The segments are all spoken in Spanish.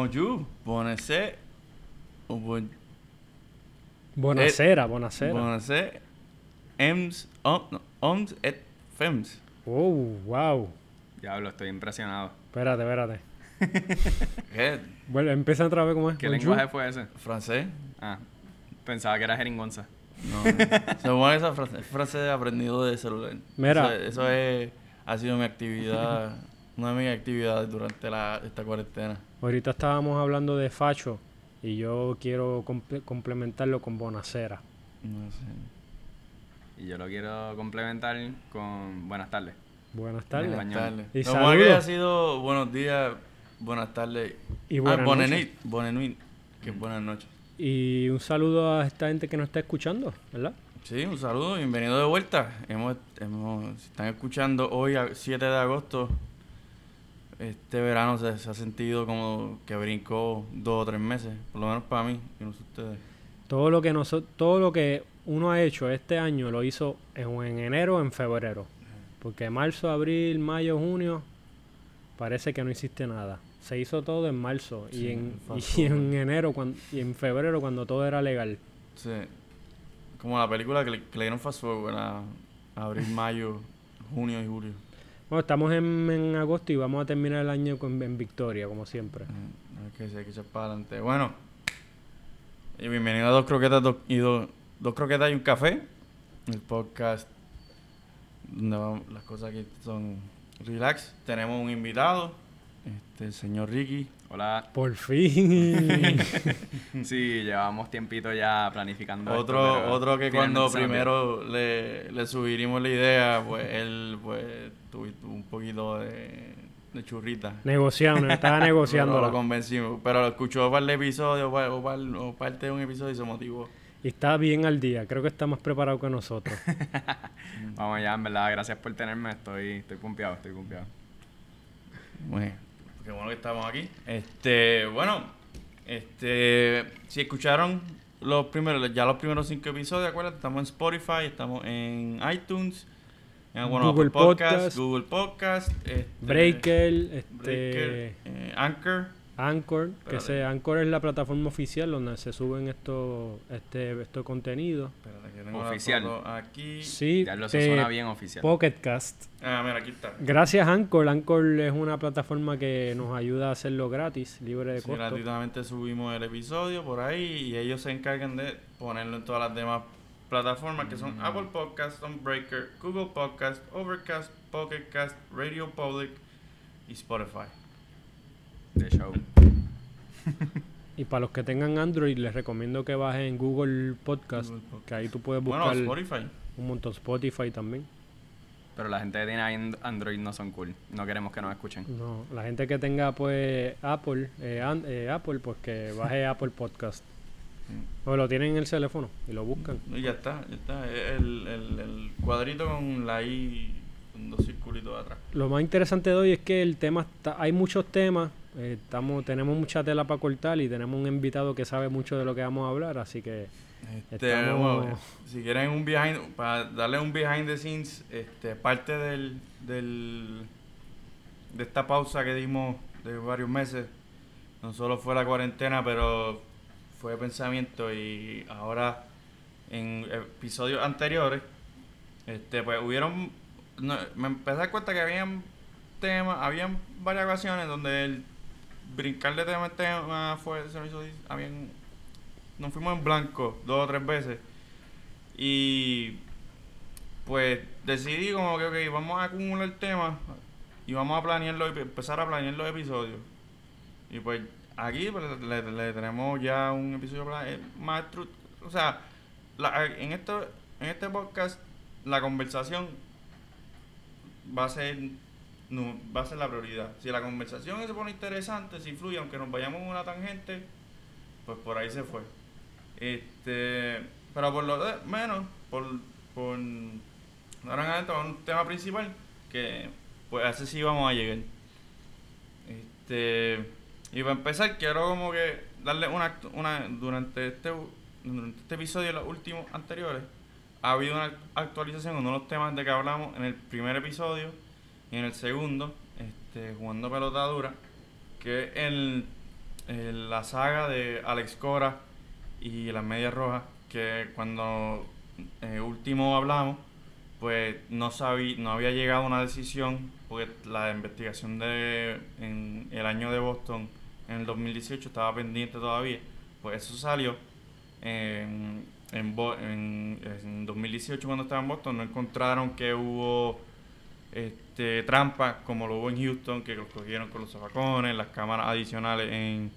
Bonjour, bonacé, o bon, Bonacera, bonacera. bonacé, ems, oms et fems. Oh, wow. Diablo, estoy impresionado. Espérate, espérate. ¿Qué? Vuelve, empieza otra vez como es. ¿Qué Bonjour. lenguaje fue ese? ¿Francés? Ah, pensaba que era jeringonza. No, se supone esa frase, frase aprendido de celular. Mira. Eso, eso es, ha sido mi actividad, una de mis actividades durante la, esta cuarentena. Ahorita estábamos hablando de facho y yo quiero comple- complementarlo con bonacera. No sé. Y yo lo quiero complementar con buenas tardes. Buenas En tardes. Buenas tardes. Y bueno que ha sido buenos días, buenas tardes. Y ah, buenas noches. que buenas noches. Y un saludo a esta gente que nos está escuchando, ¿verdad? Sí, un saludo, bienvenido de vuelta. Hemos, están escuchando hoy, a 7 de agosto, este verano se, se ha sentido como que brincó dos o tres meses, por lo menos para mí, y no sé ustedes. Todo lo que noso- todo lo que uno ha hecho este año lo hizo en, en enero o en febrero. Porque marzo, abril, mayo, junio parece que no hiciste nada. Se hizo todo en marzo Sí, y, en, y en enero cuan- y en febrero cuando todo era legal. Sí, como la película que le, que le dieron fast forward a abril, mayo, junio y julio. Bueno, estamos en, en agosto y vamos a terminar el año con, en victoria, como siempre. Eh, hay que, echar para. Bueno, y bienvenido a Dos Croquetas dos- y dos, dos Croquetas y un Café, el podcast donde vamos- las cosas aquí son relax. Tenemos un invitado, este, señor Ricky. Hola. Por fin. Sí, llevamos tiempito ya planificando. Otro, otro que cuando primero le, le subirimos la idea, pues él pues tuvo tuvo un poquito de, de churrita. Negociando, estaba negociando. lo convencimos. Pero lo escuchó para el episodio o, par- o parte de un episodio y se motivó. Y está bien al día. Creo que está más preparado que nosotros. Vamos ya, en verdad, gracias por tenerme. Estoy, estoy pumpeado, estoy pumpeado. Bueno, qué bueno que estamos aquí. Este, bueno, este, si escucharon los primeros, ya los primeros cinco episodios, acuérdate, estamos en Spotify, estamos en iTunes, en bueno, Google Apple Podcast, Podcast, Google Podcast, este, Breaker, este, Breaker, eh, Anchor. Anchor, que se, Anchor es la plataforma oficial donde se suben estos este, estos contenidos. Espérate, que tengo la Oficial. aquí. Sí, Ya lo suena bien oficial. Pocket Cast. Ah, mira, aquí está. Gracias Anchor. Anchor es una plataforma que nos ayuda a hacerlo gratis, libre de Sí, costo. gratuitamente subimos el episodio por ahí y ellos se encargan de ponerlo en todas las demás plataformas que son Apple Podcast, Breaker, Google Podcast, Overcast, Pocket Cast, Radio Public y Spotify. De show. Y para los que tengan Android, les recomiendo que bajen Google Podcast, Google Podcast. que ahí tú puedes Bueno, buscar Spotify. un montón. Spotify también. Pero la gente que tiene and- Android no son cool. No queremos que nos escuchen. No, la gente que tenga pues Apple, eh, an- eh, Apple, pues que baje Apple Podcast. Mm. O lo tienen en el teléfono y lo buscan. Y ya está, ya está. El, el, el cuadrito con la I, con dos circulitos atrás. Lo más interesante de hoy es que el tema está, hay muchos temas, eh, estamos, tenemos mucha tela para cortar y tenemos un invitado que sabe mucho de lo que vamos a hablar, así que Este, Estamos- bueno, si quieren un behind, para darle un behind the scenes, este, parte del, del de esta pausa que dimos de varios meses, no solo fue la cuarentena, pero fue pensamiento y ahora en episodios anteriores, este, pues hubieron, no, me empecé a dar cuenta que habían temas, habían varias ocasiones donde el brincar de tema tema fue, se me hizo, habían nos fuimos en blanco dos o tres veces. Y pues decidí como que, ok, vamos a acumular temas y vamos a planearlo, y empezar a planear los episodios. Y pues aquí pues, le, tenemos ya un episodio eh, más O sea, la- en, esto, en este podcast la conversación va a ser no, va a ser la prioridad. Si la conversación se pone interesante, si fluye, aunque nos vayamos en una tangente, pues por ahí se fue. Este, pero por lo de- menos, por, por ahora en adelante, un tema principal que pues a ese sí vamos a llegar. Este, y para empezar, quiero como que darle una, una durante este, durante este episodio y los últimos anteriores, ha habido una actualización en uno de los temas de que hablamos en el primer episodio y en el segundo, este, jugando pelota dura, que eh, la saga de Alex Cora y las medias rojas, que cuando eh, último hablamos, pues no sabía, no había llegado a una decisión, porque la investigación de en el año de Boston en el 2018 estaba pendiente todavía. Pues eso salió en, en, en- en 2018 cuando estaba en Boston, no encontraron que hubo este, trampas como lo hubo en Houston, que los cogieron con los zafacones, las cámaras adicionales en,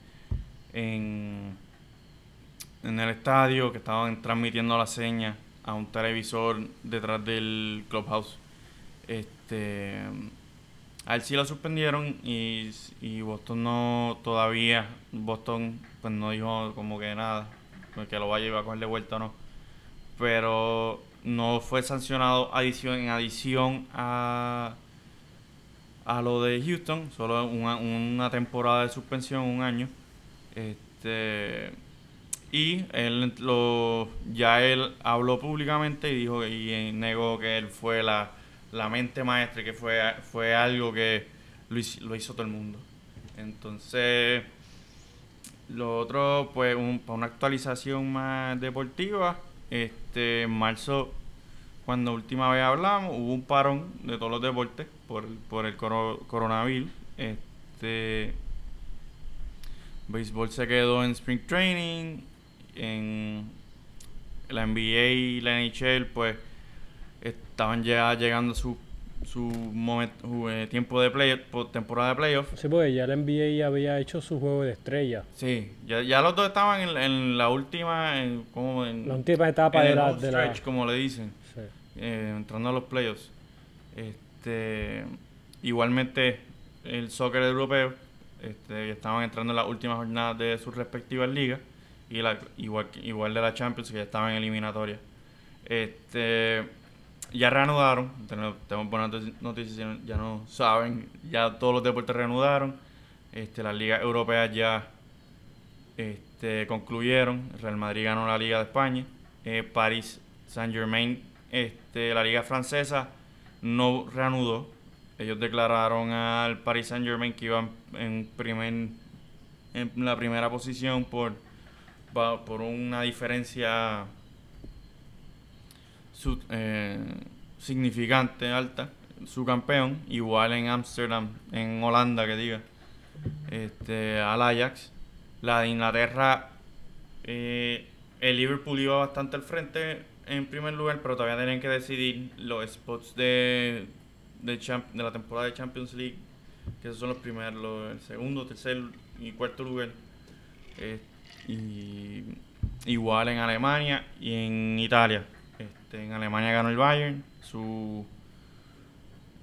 en, en el estadio, que estaban transmitiendo la seña a un televisor detrás del clubhouse. Este, a él sí lo suspendieron y, y Boston no todavía, Boston pues no dijo como que nada, que lo vaya a llevar a vuelta o no. Pero no fue sancionado adición, en adición a, a lo de Houston, solo una, una temporada de suspensión, un año. Este y él lo ya él habló públicamente y dijo y negó que él fue la, la mente maestra que fue fue algo que lo, hizo- lo hizo todo el mundo entonces lo otro pues un, para una actualización más deportiva este en marzo cuando última vez hablamos hubo un parón de todos los deportes por, por el coro- coronavirus este Béisbol se quedó en Spring Training. En la NBA y la NHL, pues estaban ya llegando a su, su momento, eh, tiempo de play, po- temporada de playoff. Sí, porque ya la NBA ya había hecho su juego de estrella. Sí, ya, ya los dos estaban en, en la última, en, como en, La última etapa en de el la, de la- stretch, como le dicen. sí. eh, entrando a los playoffs. Este, igualmente el soccer europeo este, estaban entrando en las últimas jornadas de sus respectivas ligas y la, igual, igual de la Champions que ya estaban en eliminatoria. Este, ya reanudaron, tenemos, buenas notici- noticias, ya no saben, ya todos los deportes reanudaron, este, las ligas europeas ya este, concluyeron. Real Madrid ganó la Liga de España. Eh, París Saint Germain, este, la Liga Francesa, no reanudó. Ellos declararon al Paris Saint Germain que iban en, primer, en la primera posición por, por una diferencia su- eh, significante, alta. Su campeón, igual en Ámsterdam, en Holanda, que diga, este, al Ajax. La de Inglaterra, eh, el Liverpool iba bastante al frente en primer lugar, pero todavía tenían que decidir los spots de, de, champ- de la temporada de Champions League, que esos son los primeros, los- el segundo, tercer y cuarto lugar. Eh, y igual en Alemania y en Italia. Este, en Alemania ganó el Bayern, su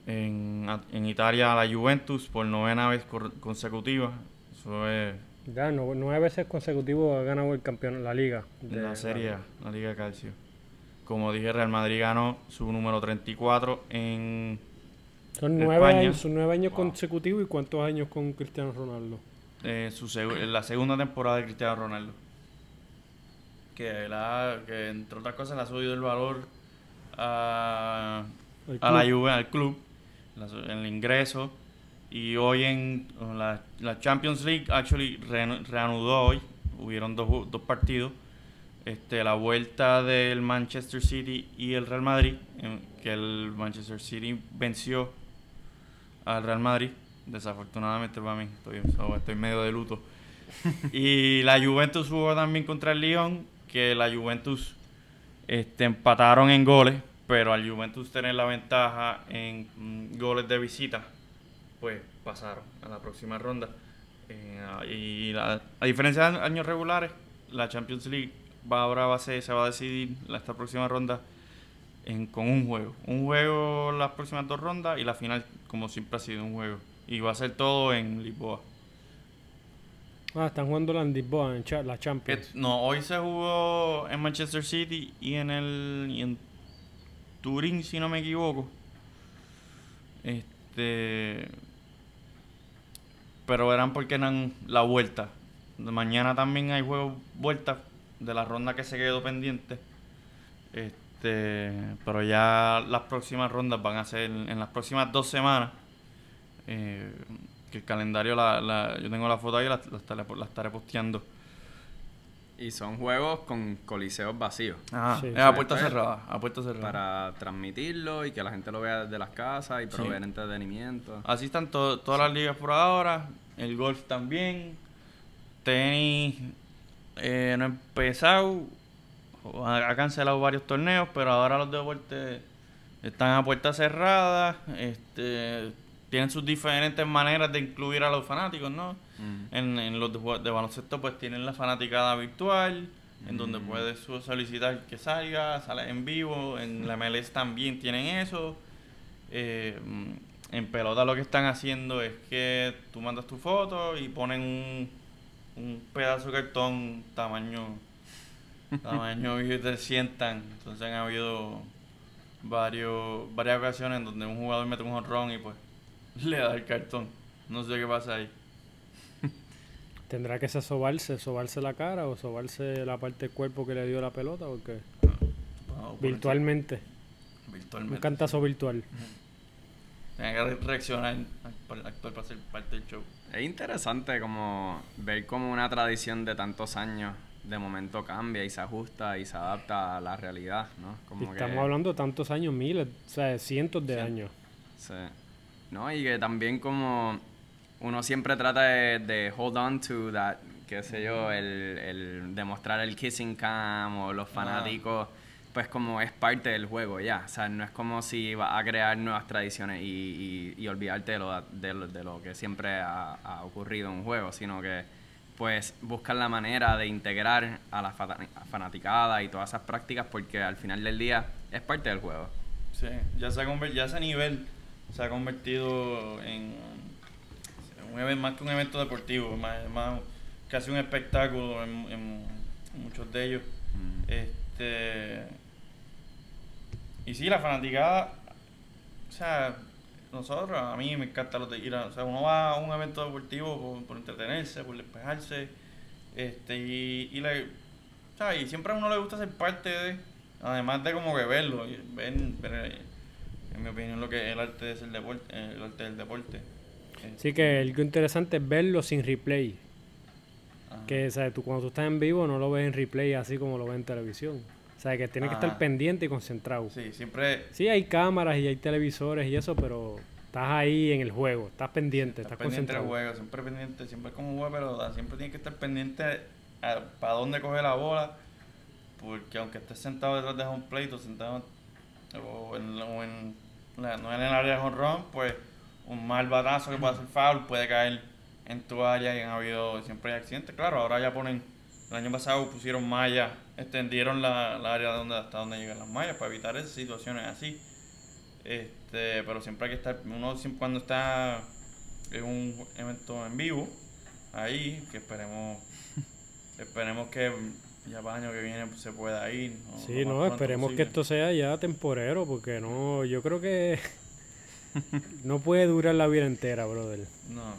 en, en Italia la Juventus por novena vez cor- consecutiva. Eso es Ya, no- nueve veces consecutivos ha ganado el campeón la liga. de la Serie A, la Liga de Calcio. Como dije, Real Madrid ganó su número 34 en Son nueve España. años, son nueve años Wow. consecutivos y cuántos años con Cristiano Ronaldo. eh, su la segunda temporada de Cristiano Ronaldo. Que, la, que entre otras cosas le ha subido el valor a, a la. Juve, al club, la el ingreso. Y hoy en la, la Champions League, actually, reanu- reanudó hoy. Hubieron dos, dos partidos. Este, la vuelta del Manchester City y el Real Madrid. que el Manchester City venció al Real Madrid. Desafortunadamente para mí, estoy, estoy medio de luto. y la Juventus jugó también contra el Lyon, que la Juventus este, empataron en goles, pero al Juventus tener la ventaja en mm, goles de visita, pues pasaron a la próxima ronda. Eh, y la- a diferencia de años regulares, la Champions League va ahora va a ser- se va a decidir la- esta próxima ronda en- con un juego. Un juego las próximas dos rondas y la final, como siempre ha sido, un juego. Y va a ser todo en Lisboa. Ah, están jugando la en Lisboa, en cha- la Que- Champions. no, hoy se jugó en Manchester City y en el y en Turín, si no me equivoco. Este pero eran porque eran la vuelta. Mañana también hay juegos vuelta de la ronda que se quedó pendiente. Este, pero ya las próximas rondas van a ser en las próximas dos semanas. eh, que el calendario, la, la, yo tengo la foto ahí, la, la estaré, la estaré posteando. Y son juegos con coliseos vacíos. Ajá, Sí. es a Sí, puerta cerrada, a puerta cerrada. Para transmitirlo y que la gente lo vea desde las casas y proveer entretenimiento. Así están to- todas las ligas por ahora. El golf también. Tenis eh, no ha empezado. Ha, ha cancelado varios torneos, pero ahora los deportes están a puerta cerrada. Este, tienen sus diferentes maneras de incluir a los fanáticos, ¿no? Mm. En, en los de, baloncesto pues tienen la fanaticada virtual, en donde Mm. puedes solicitar que salga, sale en vivo, en la MLS también tienen eso. Eh, mm, en pelota lo que están haciendo es que tú mandas tu foto y ponen un, un pedazo de cartón tamaño tamaño y te sientan. Entonces han habido varios varias ocasiones en donde un jugador mete un honrón y pues le da el cartón. No sé qué pasa ahí. ¿Tendrá que sobarse, sobarse la cara o sobarse la parte del cuerpo que le dio la pelota? Porque Vamos a poner- virtualmente, un Virtualmente. cantazo virtual. Tiene que re- reaccionar, actuar para ser parte del show. Es interesante como ver como una tradición de tantos años de momento cambia y se ajusta y se adapta a la realidad, ¿no? Que- estamos hablando de tantos años, miles, o sea, cientos de Sí. años. Sí. No, y que también como uno siempre trata de, de hold on to that, qué sé yo, el, el demostrar el kissing cam o los fanáticos, pues como es parte del juego ya. O sea, no es como si vas a crear nuevas tradiciones y, y, y olvidarte de lo, de, lo, de lo que siempre ha, ha ocurrido en un juego, sino que pues buscar la manera de integrar a la fanaticada y todas esas prácticas porque al final del día es parte del juego. Sí, ya, se ha ya ese nivel se ha convertido en un evento más que un evento deportivo, más, más casi un espectáculo en, en muchos de ellos. Mm. Este. Y sí, la fanaticada. O sea, nosotros, a mí me encanta lo de ir a. O sea, uno va a un evento deportivo por, por entretenerse, por despejarse. Este, y, y, le, o sea, y siempre a uno le gusta ser parte de. Además de como que verlo, ver, ver, en mi opinión, lo que es el arte es el deporte, el arte del deporte. Así que algo interesante es verlo sin replay. Ajá. Que o sea, tú, cuando tú estás en vivo no lo ves en replay así como lo ves en televisión. O sea, que tienes que Ajá. estar pendiente y concentrado. Sí, siempre Sí, hay cámaras y hay televisores y eso, pero estás ahí en el juego, estás pendiente, Estás estás pendiente del concentrado. juego, siempre pendiente, siempre como juega pelota, siempre tienes que estar pendiente para dónde coge la bola, porque aunque estés sentado detrás de home plate o sentado o en, o en la- no en el área de run, pues un mal batazo que puede hacer foul puede caer en tu área y han habido, siempre hay accidentes. Claro, ahora ya ponen, el año pasado pusieron mallas, extendieron la, la área donde, hasta donde llegan las mallas para evitar esas situaciones así. Este, pero siempre hay que estar, uno siempre cuando está en un evento en vivo, ahí, que esperemos, esperemos que ya para el año que viene pues, se pueda ir. Sí, no, esperemos que esto sea ya temporero, porque no, yo creo que no puede durar la vida entera, brother. No,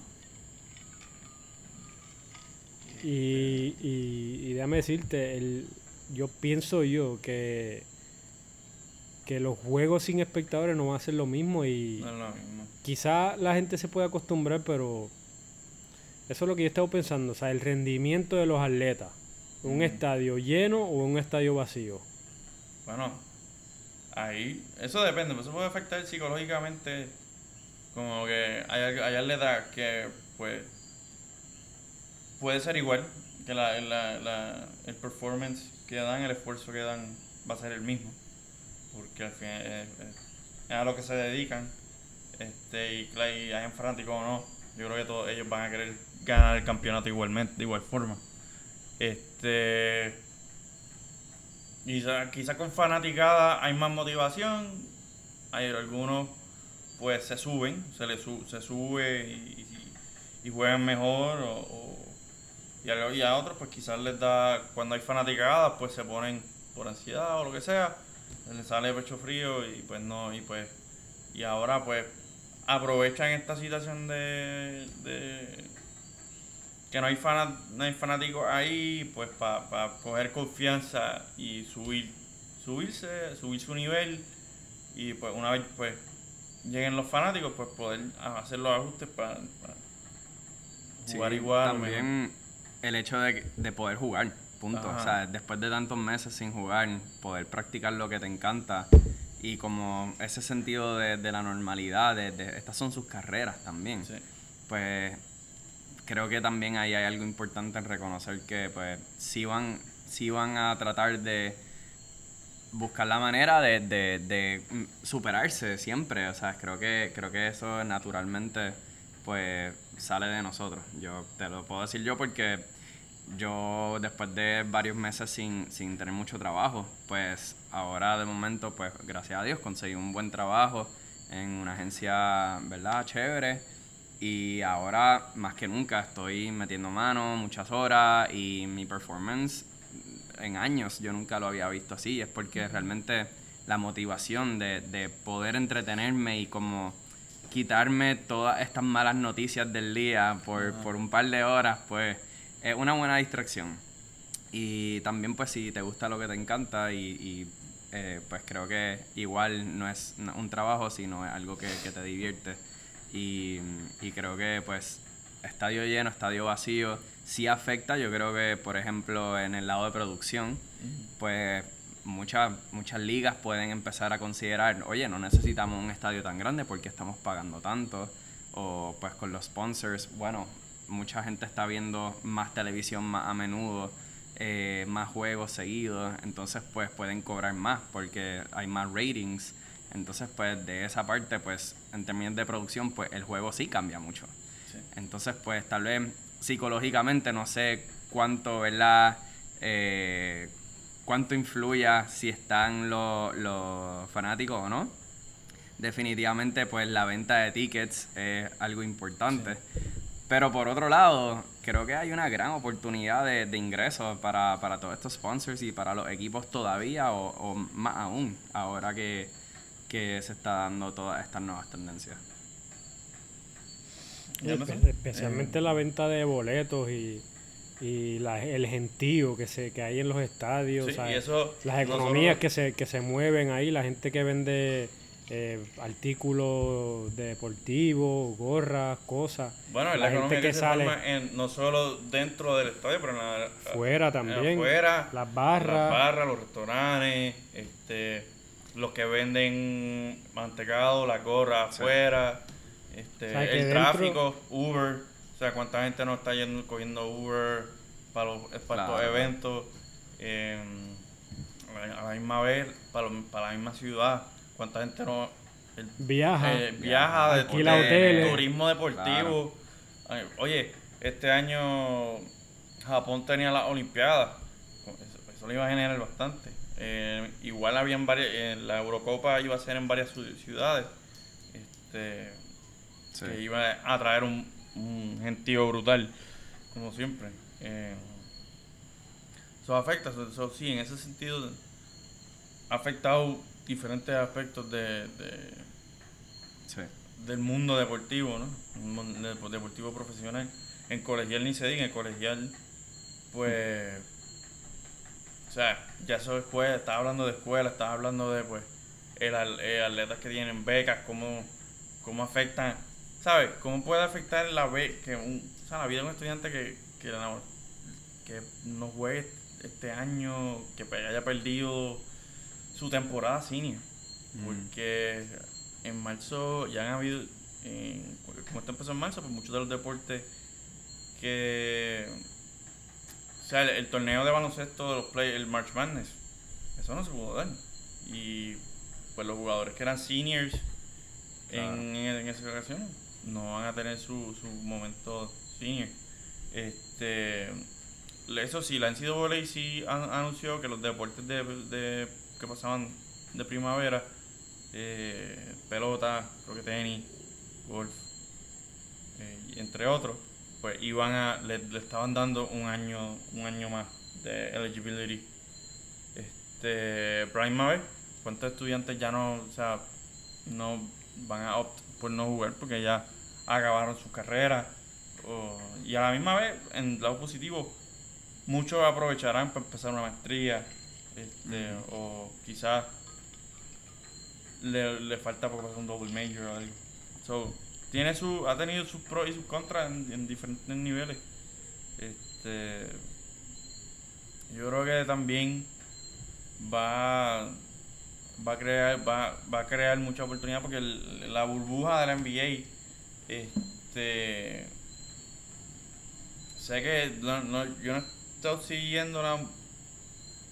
Y, y, y déjame decirte, el, yo pienso yo que, que los juegos sin espectadores no van a ser lo mismo y no lo mismo. quizá la gente se puede acostumbrar, pero eso es lo que yo he estado pensando, o sea, el rendimiento de los atletas, un Mm. estadio lleno o un estadio vacío. Bueno, ahí, eso depende, pero eso puede afectar psicológicamente. Como que hay, hay atletas que, pues, puede ser igual, que la, la, la- el performance que dan, el esfuerzo que dan, va a ser el mismo. Porque al fin es, es- es a lo que se dedican. Este, y, claro, y hayan fanáticos o no, yo creo que todos ellos van a querer ganar el campeonato igualmente, de igual forma. Este. Quizá, quizá con fanaticada hay más motivación. Hay algunos pues se suben, se le su- se sube y, y- juegan mejor o- y, a, y a otros pues quizás les da cuando hay fanaticadas pues se ponen por ansiedad o lo que sea, les sale pecho frío y pues no y pues y ahora pues aprovechan esta situación de, de que no hay no hay fanáticos ahí pues para coger confianza y subir subirse subir su nivel y pues una vez pues lleguen los fanáticos pues poder hacer los ajustes para jugar igual. También el hecho de, de poder jugar, punto. O sea, después de tantos meses sin jugar, poder practicar lo que te encanta y como ese sentido de, de la normalidad, de, de, estas son sus carreras también. Pues creo que también ahí hay algo importante en reconocer que pues sí van, sí van a tratar de buscar la manera de, de, de, superarse siempre. O sea, creo que, creo que eso naturalmente pues sale de nosotros. Yo te lo puedo decir yo porque yo después de varios meses sin, sin tener mucho trabajo, pues ahora de momento, pues gracias a Dios conseguí un buen trabajo en una agencia, ¿verdad? Chévere. Y ahora más que nunca estoy metiendo mano muchas horas y mi performance en años yo nunca lo había visto así. Es porque realmente la motivación de, de poder entretenerme y como quitarme todas estas malas noticias del día por, por un par de horas, pues es una buena distracción. Y también pues si te gusta lo que te encanta y, eh, pues creo que igual no es un trabajo, sino es algo que, te divierte. Y, y, creo que pues estadio lleno, estadio vacío, sí afecta, yo creo que por ejemplo en el lado de producción, pues muchas, muchas ligas pueden empezar a considerar, oye, no necesitamos un estadio tan grande porque estamos pagando tanto, o pues con los sponsors, bueno, mucha gente está viendo más televisión más a menudo, eh, más juegos seguidos, entonces pues pueden cobrar más porque hay más ratings. Entonces pues de esa parte pues en términos de producción pues el juego sí cambia mucho. Entonces pues tal vez psicológicamente no sé cuánto, ¿verdad? Eh, cuánto influya si están los, los fanáticos o no. Definitivamente pues la venta de tickets es algo importante. Pero por otro lado, creo que hay una gran oportunidad de, de ingresos para, para, todos estos sponsors y para los equipos todavía, o, más aún, ahora que, que, se está dando todas estas nuevas tendencias. Especialmente la venta de boletos y, y la, el gentío que se que hay en los estadios, las economías que, se, que se mueven ahí, la gente que vende eh, artículos deportivos, gorras, cosas. Bueno, la, gente que, sale en, no solo dentro del estadio, pero en la, fuera también. Fuera, las barras, las barras, los restaurantes, este, los que venden mantecado, la gorra afuera, este, el tráfico, Uber, o sea, cuánta gente no está yendo cogiendo Uber para los, para los eventos, eh, a la misma vez, para, para la misma ciudad cuánta gente no viaja, eh, viaja de, turismo deportivo. Oye, este año Japón tenía las Olimpiadas, eso, eso le iba a generar bastante. Eh, igual habían varias, eh, la Eurocopa iba a ser en varias ciudades, este, que iba a traer un, un gentío brutal, como siempre. eso afecta, eso sí, en ese sentido ha afectado diferentes aspectos de, del mundo deportivo, ¿no? deportivo profesional. En colegial ni se diga, en colegial, pues, o sea, ya eso escuela, estaba hablando de escuela, estaba hablando de, pues, el, atletas que tienen becas, cómo, cómo afectan, ¿sabes? ¿Cómo puede afectar la, que un, o sea, la vida de un estudiante que, que, que no juegue este año, que haya perdido su temporada senior. Porque en marzo ya han habido, como esto empezó en marzo, pues muchos de los deportes que. O sea, el, torneo de baloncesto de los play, el March Madness, eso no se pudo dar. Y pues los jugadores que eran seniors en, en, esa ocasión no van a tener su, su momento senior. Este, eso sí, la NCAA sí anunció que los deportes de que pasaban de primavera, eh, pelota, creo que tenis, golf, eh, entre otros, pues iban a, le, estaban dando un año, un año más de eligibility. Este, Mave, ¿cuántos estudiantes ya no, o sea, no van a opt por no jugar porque ya acabaron su carrera? y a la misma vez, en el lado positivo, muchos aprovecharán para empezar una maestría, este, o quizás le, le falta por pasar un double major o algo. So, tiene su, ha tenido sus pros y sus contras en, en diferentes niveles. Este, yo creo que también va va a crear va, va a crear mucha oportunidad porque la burbuja de la NBA este sé que no, no- yo no he estado siguiéndola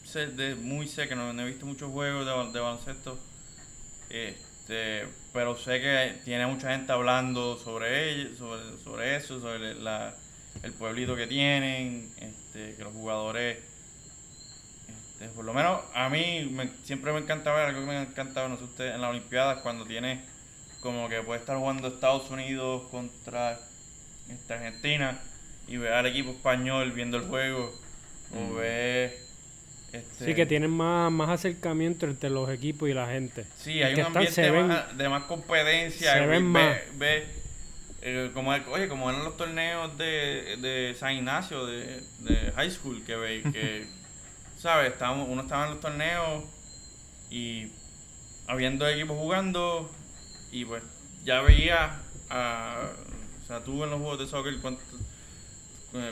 sé de, muy sé que no, no he visto muchos juegos de, de baloncesto este pero sé que tiene mucha gente hablando sobre ello, sobre, sobre eso sobre la, el pueblito que tienen este que los jugadores este, por lo menos a mí me- siempre me encanta ver algo que me ha encantado, no sé usted, en las Olimpiadas cuando tiene como que puede estar jugando Estados Unidos contra este, Argentina y ver al equipo español viendo el juego o Mm. ver este, Sí, que tienen más, más acercamiento entre los equipos y la gente. Sí, hay un están- ambiente ven- más, de más competencia. se ve- ven ve- más. ve, eh, como, oye, como eran los torneos de, de San Ignacio, de, de high school, que ve, que, ¿sabes? Estábamos, uno estaba en los torneos y habiendo equipos jugando y pues ya veía, a, o sea, tú en los juegos de soccer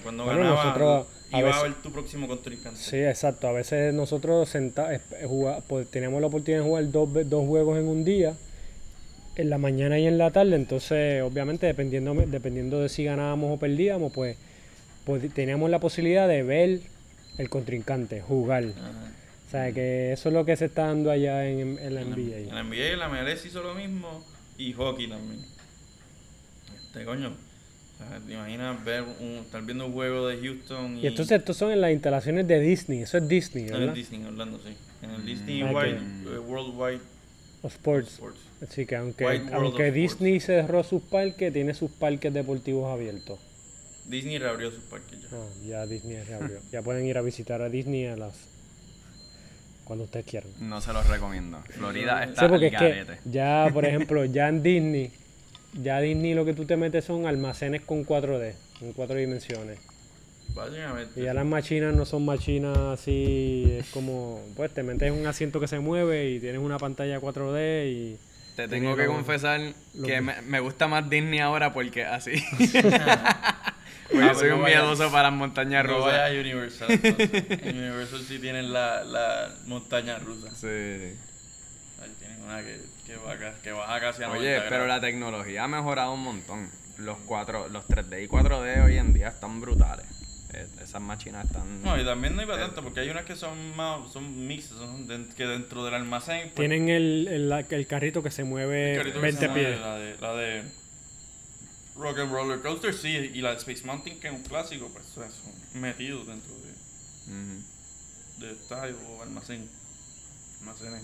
cuando Bueno, ganabas, nosotros a iba a veces- ver tu próximo contrincante. Sí, exacto. A veces nosotros senta, eh, juga- pues, tenemos la oportunidad de jugar dos, dos juegos en un día, en la mañana y en la tarde. Entonces, obviamente, dependiendo, dependiendo de si ganábamos o perdíamos, pues, pues teníamos la posibilidad de ver el contrincante, jugar. Ajá. O sea, que eso es lo que se está dando allá en, en la En NBA. En la NBA la MLS hizo lo mismo y hockey también. Este coño. Sea, ¿Te imaginas ver un, estar viendo un juego de Houston y, Y entonces estos son en las instalaciones de Disney, eso es Disney, en el ¿verdad? Disney, Orlando, sí. En el Disney Ah, Wide, que- eh, Worldwide O Sports. Sports. Así que aunque, Wide aunque Disney cerró sus parques, tiene sus parques deportivos abiertos. Disney reabrió sus parques ya. Ah, ya Disney reabrió. ya pueden ir a visitar a Disney a las cuando ustedes quieran. No se los recomiendo. Florida Sí, está porque al es que garete. ya, por ejemplo, ya en Disney, ya Disney lo que tú te metes son almacenes con 4D, en cuatro dimensiones. Básicamente. Y ya las machinas no son machinas así, es como, pues te metes en un asiento que se mueve y tienes una pantalla 4D y... Te tengo que lo- confesar lo que que- me, me gusta más Disney ahora porque así. Ah, porque pues soy un miedoso para las montañas No vaya a rusas. Universal. Universal sí tienen la, la montaña rusa. Sí. Ahí tienen una que, que, baja, que baja casi a 90 Oye, pero grados. la tecnología ha mejorado un montón. Los 4, los 3D y 4D hoy en día están brutales. Eh, Esas máquinas están. No, y también no para tanto, porque hay unas que son más, son mixtas, son que dentro del almacén. pues, Tienen el, el, la- el carrito que se mueve el carrito que 20 se llama pies. La de, la de Rock and Roller Coaster, sí, y la de Space Mountain, que es un clásico, pues eso son metidos dentro de, de estadio o almacén. Almacenes.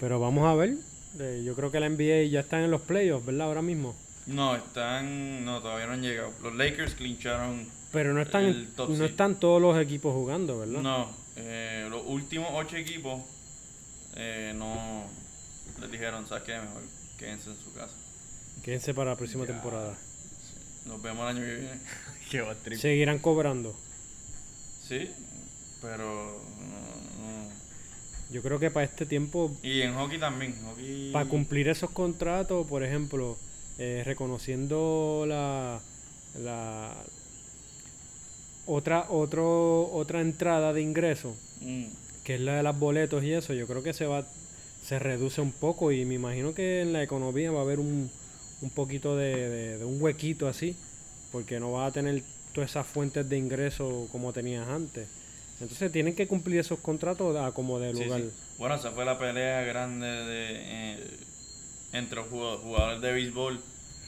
Pero vamos a ver, eh, yo creo que la NBA ya está en los playoffs, ¿verdad? Ahora mismo. No, están. No, todavía no han llegado. Los Lakers clincharon. Pero no están, El top no están todos los equipos jugando, ¿verdad? No, eh, los últimos ocho equipos eh, no les dijeron, ¿sabes qué? Mejor quédense en su casa. Quédense para la próxima Ya. temporada. Nos vemos el año que viene. Qué. Seguirán cobrando. Sí, pero. Yo creo que para este tiempo, Y en hockey también. Hockey, para cumplir esos contratos, por ejemplo, eh, reconociendo la, la otra, otro, otra entrada de ingreso, Mm, que es la de los boletos y eso, yo creo que se va se reduce un poco y me imagino que en la economía va a haber un, un poquito de, de- de un huequito así, porque no vas a tener todas esas fuentes de ingreso como tenías antes. Entonces tienen que cumplir esos contratos a como de lugar. sí. Bueno, esa fue la pelea grande de, eh, entre los jugadores, de béisbol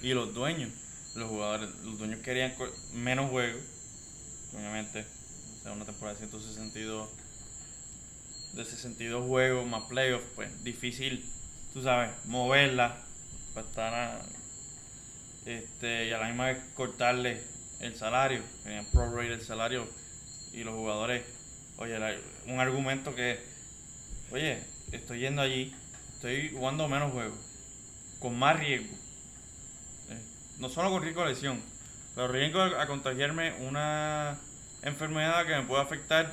y los dueños. Los jugadores, los dueños querían menos juegos, obviamente. O sea, una temporada de 162 de 62 juegos más playoffs, pues difícil, tú sabes, moverla para estar a, este, y a la misma vez cortarle el salario, querían prorate el salario y los jugadores, oye, la- un argumento que, oye, estoy yendo allí, estoy jugando menos juegos, con más riesgo, Eh, no solo con riesgo de lesión, pero riesgo a, a contagiarme una enfermedad que me puede afectar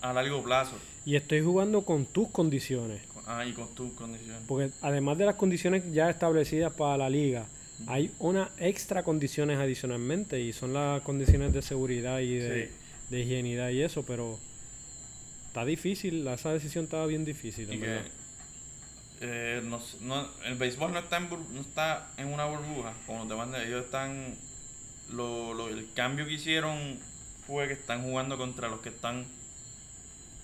a largo plazo. Y estoy jugando con tus condiciones. Ah, y con tus condiciones. Porque además de las condiciones ya establecidas para la liga, Hay unas extra condiciones adicionalmente y son las condiciones de seguridad y de, de higienidad y eso, pero está difícil, esa decisión estaba bien difícil. Y que, eh, no, no, el béisbol no está, en no está en una burbuja, como los demás, ellos están, lo, lo, el cambio que hicieron fue que están jugando contra los que están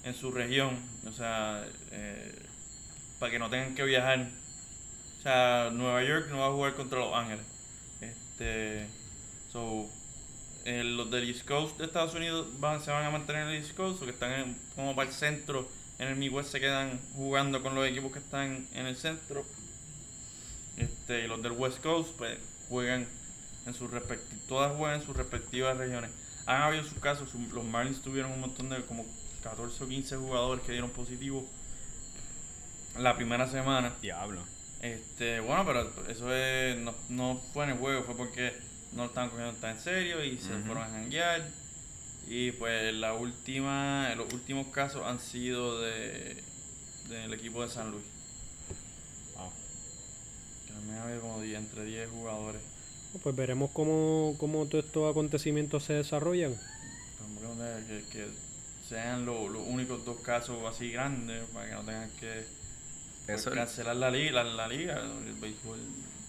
en su región, o sea, eh, para que no tengan que viajar. O sea, Nueva York no va a jugar contra Los Ángeles. Este, so, eh, los del East Coast de Estados Unidos van, se van a mantener en el East Coast, o que están como para el centro, en el Midwest se quedan jugando con los equipos que están en el centro. Este, y los del West Coast pues juegan en sus respectivas, todas juegan en sus respectivas regiones. Han habido sus casos, los Marlins tuvieron un montón de como 14 o 15 jugadores que dieron positivo la primera semana. Diablo. Este, bueno, pero eso es, no, no fue en el juego, fue porque no lo estaban cogiendo tan en serio y se fueron a janguear. Y pues la última, los últimos casos han sido de del equipo de San Luis. Wow. También había como entre 10 jugadores. Pues veremos cómo, cómo todos estos acontecimientos se desarrollan. Que, que sean los únicos dos casos así grandes para que no tengan que pues, cancelar la liga, la, liga, el béisbol,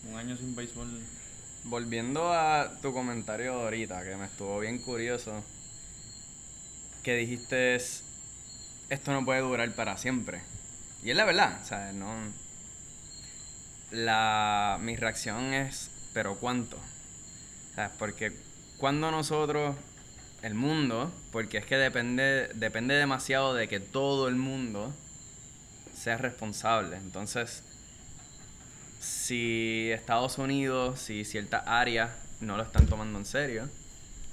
un año sin béisbol Volviendo a tu comentario ahorita, que me estuvo bien curioso, que dijiste, esto no puede durar para siempre. Y es la verdad, o sea, no... La, mi reacción es, pero ¿cuánto? O porque cuando nosotros, el mundo, porque es que depende, depende demasiado de que todo el mundo sea responsable. Entonces, si Estados Unidos, si ciertas áreas no lo están tomando en serio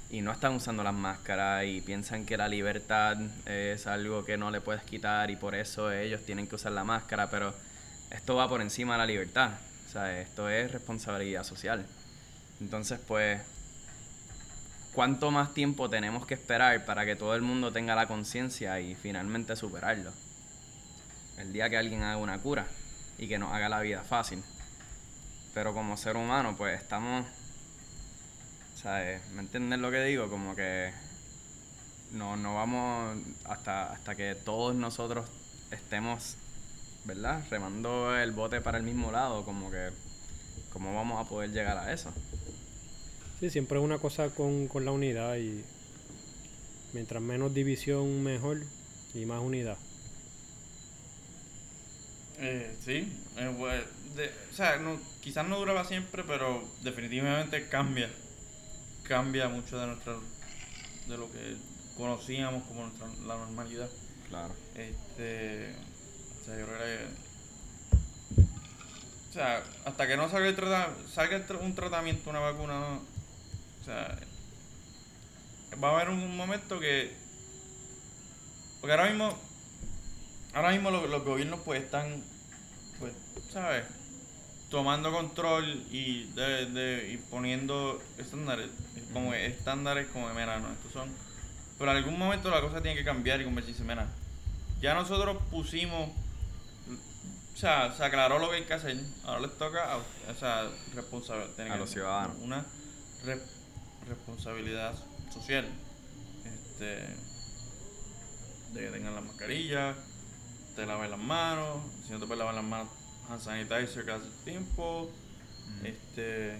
y no están usando las máscaras y piensan que la libertad es algo que no le puedes quitar y por eso ellos tienen que usar la máscara, pero esto va por encima de la libertad. O sea, esto es responsabilidad social. Entonces, pues, ¿cuánto más tiempo tenemos que esperar para que todo el mundo tenga la conciencia y finalmente superarlo? El día que alguien haga una cura y que nos haga la vida fácil. Pero como ser humano, pues estamos. ¿Sabes? ¿Me entiendes lo que digo? Como que. No, no vamos hasta, hasta que todos nosotros estemos, ¿verdad? Remando el bote para el mismo lado, como que. ¿Cómo vamos a poder llegar a eso? Sí, siempre es una cosa con, con la unidad y. Mientras menos división, mejor y más unidad. Eh, sí, eh, o sea, no, quizás no duraba siempre, pero definitivamente cambia. Cambia mucho de nuestra de lo que conocíamos como nuestra, la normalidad. Claro. Este, o sea, yo creo que o sea, hasta que no salga, el salga un tratamiento, una vacuna, o sea, va a haber un momento que, porque ahora mismo, ahora mismo los, los gobiernos pues están, ¿sabes? tomando control y, de, de, y poniendo estándares como estándares como de mira, no, estos son pero en algún momento la cosa tiene que cambiar y convertirse mira ya nosotros pusimos o sea se aclaró lo que hay que hacer ahora les toca a, o sea responsabilidad a los ciudadanos. una responsabilidad social. Este de que tengan las mascarillas te laven las manos si no te puedes lavar las manos hand sanitizer cada tiempo. Este.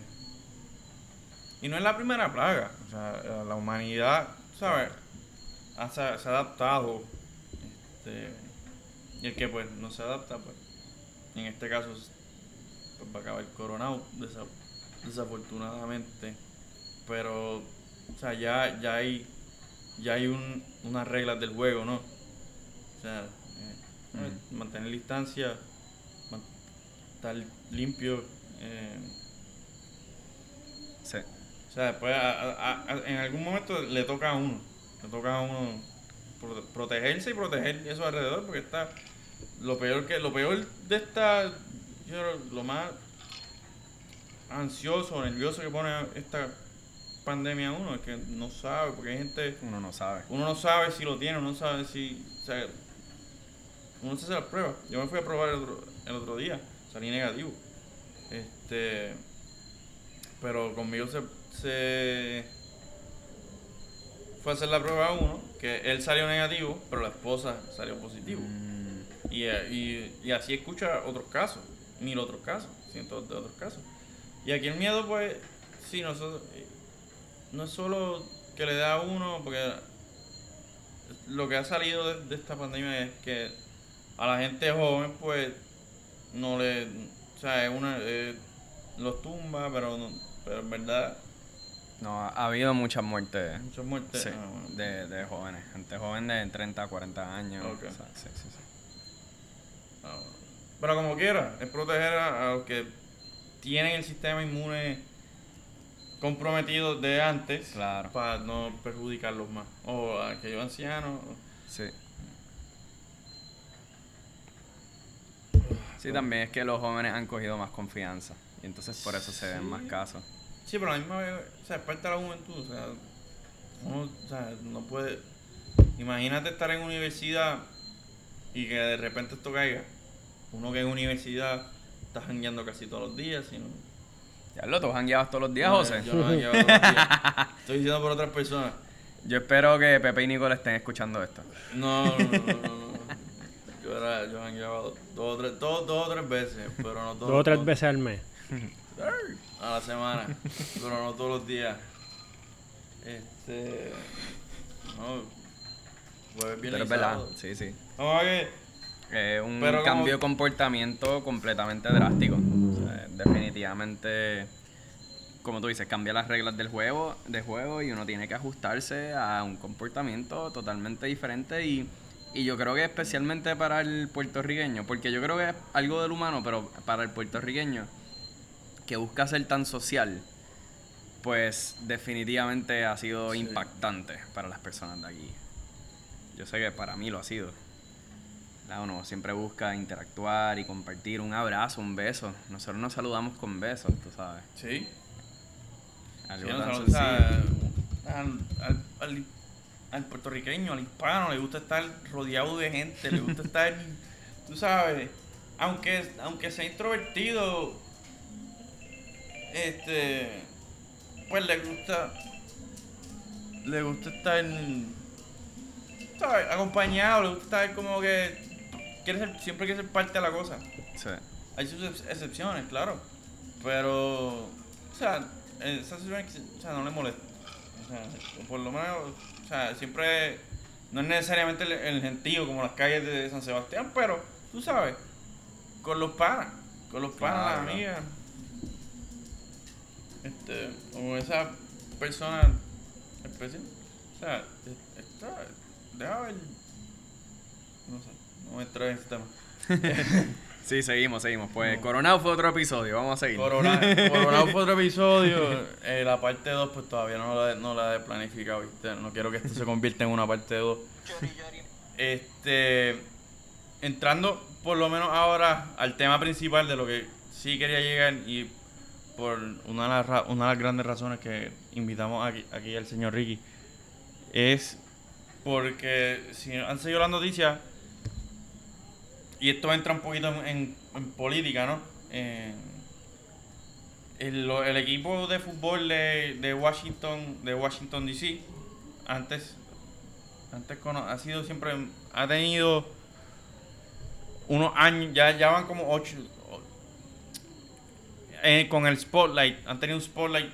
Y no es la primera plaga. O sea, la humanidad, ¿sabes? Se, ha adaptado. Este, y el que pues no se adapta, pues. En este caso, pues va a acabar coronado, desafortunadamente. Pero, o sea, ya, ya hay, ya hay un, unas reglas del juego, ¿no? O sea, eh, mantener distancia estar limpio. Eh, sí. O sea, después en algún momento le toca a uno. Le toca a uno protegerse y proteger eso alrededor porque está lo peor que lo peor de esta yo lo más ansioso nervioso que pone esta pandemia a uno es que no sabe porque hay gente uno no sabe uno no sabe si lo tiene uno no sabe si o sea, uno se hace la prueba yo me fui a probar el otro, el otro día salí negativo. Este. pero conmigo se, se fue a hacer la prueba uno, que él salió negativo, pero la esposa salió positivo. Mm, Y, y, y así escucha otros casos, mil otros casos, cientos de otros casos. Y aquí el miedo, pues, sí, nosotros, no es solo que le da a uno, porque lo que ha salido de, de esta pandemia es que a la gente joven, pues, no le, o sea, es una, eh, los tumba, pero, no, pero en verdad, no, ha, ha habido muchas muertes muchas muertes. sí, ah, bueno. de, de jóvenes. Gente joven de 30, 40 años. Ok. o sea, sí, sí, sí. Ah, bueno. Pero como quiera, es proteger a, a los que tienen el sistema inmune comprometido de antes Claro. para no perjudicarlos más. O a aquellos ancianos. Sí. Sí, también es que los jóvenes han cogido más confianza. Y entonces por eso se ven más casos. Sí, pero a la misma vez, o sea, es parte de la juventud. O sea, uno, o sea, no puede. Imagínate estar en universidad y que de repente esto caiga. Uno que en universidad está jangueando casi todos los días. Sino, Ya lo, han guiado todos los días, No, José. Yo no todos los días. Estoy diciendo por otras personas. Yo espero que Pepe y Nicole estén escuchando esto. No, no, no. Yo era, yo jangueaba dos, o tres, dos, dos o tres veces, pero no todos Dos o tres todos- veces al mes. A la semana, pero no todos los días. Este. No. Jueves, viernes Pero es verdad, sábado. sí, sí. Vamos a ver. Es un Pero como- cambio de comportamiento completamente drástico. O sea, definitivamente, como tú dices, cambia las reglas del juego, del juego y uno tiene que ajustarse a un comportamiento totalmente diferente y, y yo creo que especialmente para el puertorriqueño, porque yo creo que es algo del humano, pero para el puertorriqueño que busca ser tan social, pues definitivamente ha sido Sí. impactante para las personas de aquí. Yo sé que para mí lo ha sido. Uno siempre busca interactuar y compartir un abrazo, un beso. Nosotros nos saludamos con besos, tú sabes. Sí. Algo Sí, tan sencillo. al, al- al puertorriqueño, al hispano, le gusta estar rodeado de gente, le gusta estar, tú sabes, aunque, aunque sea introvertido, este, pues le gusta, le gusta estar, ¿sabes? Acompañado, le gusta estar como que, quiere ser, siempre quiere ser parte de la cosa. Sí. Hay sus ex- excepciones, claro. Pero, o sea, esas excepciones, o sea, no le molesta. O sea, por lo menos, sea, siempre, no es necesariamente el, el gentío como las calles de San Sebastián, pero, tú sabes, con los panas, con los panas, las amigas. Este, o esa persona especial. O sea, es- está, deja ver, no sé, no me trae ese tema. Sí, seguimos, seguimos. Pues No. Coronado fue otro episodio, vamos a seguir. Corona, Coronado fue otro episodio. eh, la parte 2, pues todavía no la, no la he planificado, ¿viste? No quiero que esto se convierta en una parte 2. Este. Entrando, por lo menos ahora, al tema principal de lo que sí quería llegar y por una de las, ra- una de las grandes razones que invitamos aquí, aquí al señor Ricky es porque si han seguido las noticias y esto entra un poquito en, política, ¿no? Eh, el, el equipo de fútbol de, de Washington, de Washington DC, antes, antes cono- ha sido siempre, ha tenido unos años, ya, ya van como ocho, eh, con el spotlight, han tenido un spotlight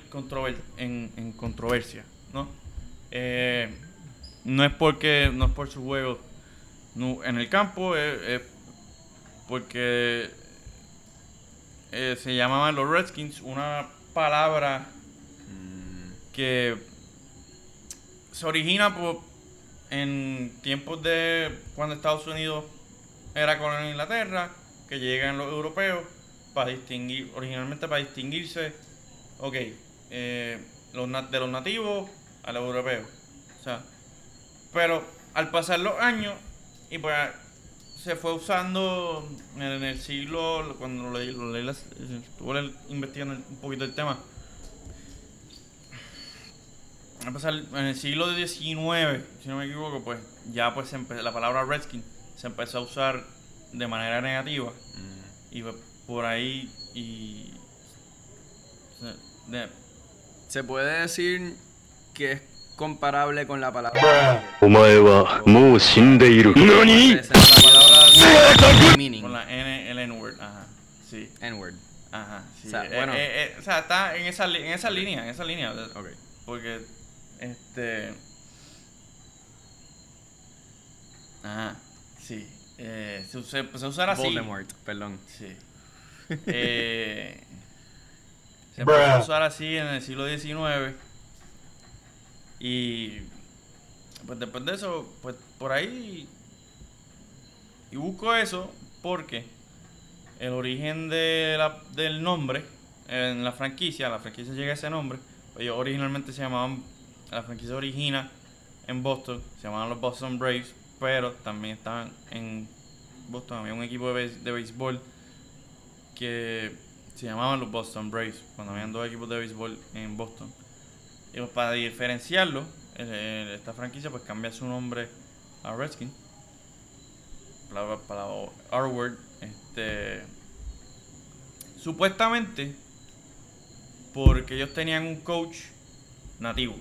en, controversia, ¿no? Eh, no es porque, no es por su juego en el campo, es porque eh, se llamaban los Redskins, una palabra Mm, que se origina por, en tiempos de cuando Estados Unidos era colonia de Inglaterra, que llegan los europeos para distinguir, originalmente para distinguirse, ok, eh, los, de los nativos a los europeos. O sea, pero al pasar los años, y pues se fue usando en el siglo, cuando lo leí, lo leí las- estuve investigando un poquito el tema, a pasar en el siglo XIX, si no me equivoco, pues ya pues la palabra redskin se empezó a usar de manera negativa. Mm, y por ahí y Se- de- Se puede decir que es comparable con la palabra. ¿Nani? Esa es la palabra meaning. Con la N, el N-word, ajá. Sí. N-word. Ajá, sí. O sea, Eh, bueno. eh, eh, o sea, está en esa, li- en esa línea, en esa línea. Ok. Porque, este... Ajá, sí. Eh, se, usa- se usará así. Voldemort, perdón. Sí. Eh, se empezó usar así en el siglo XIX y pues después de eso, pues por ahí. Y busco eso porque el origen de la- del nombre en la franquicia, la franquicia llega a ese nombre. Ellos originalmente se llamaban, la franquicia origina en Boston, se llamaban los Boston Braves, pero también estaban en Boston, había un equipo de, béis- de béisbol que se llamaban los Boston Braves, cuando habían dos equipos de béisbol en Boston. Y pues, para diferenciarlo, esta franquicia pues cambia su nombre a Redskins. Para, para R-Word. Este, supuestamente, porque ellos tenían un coach nativo,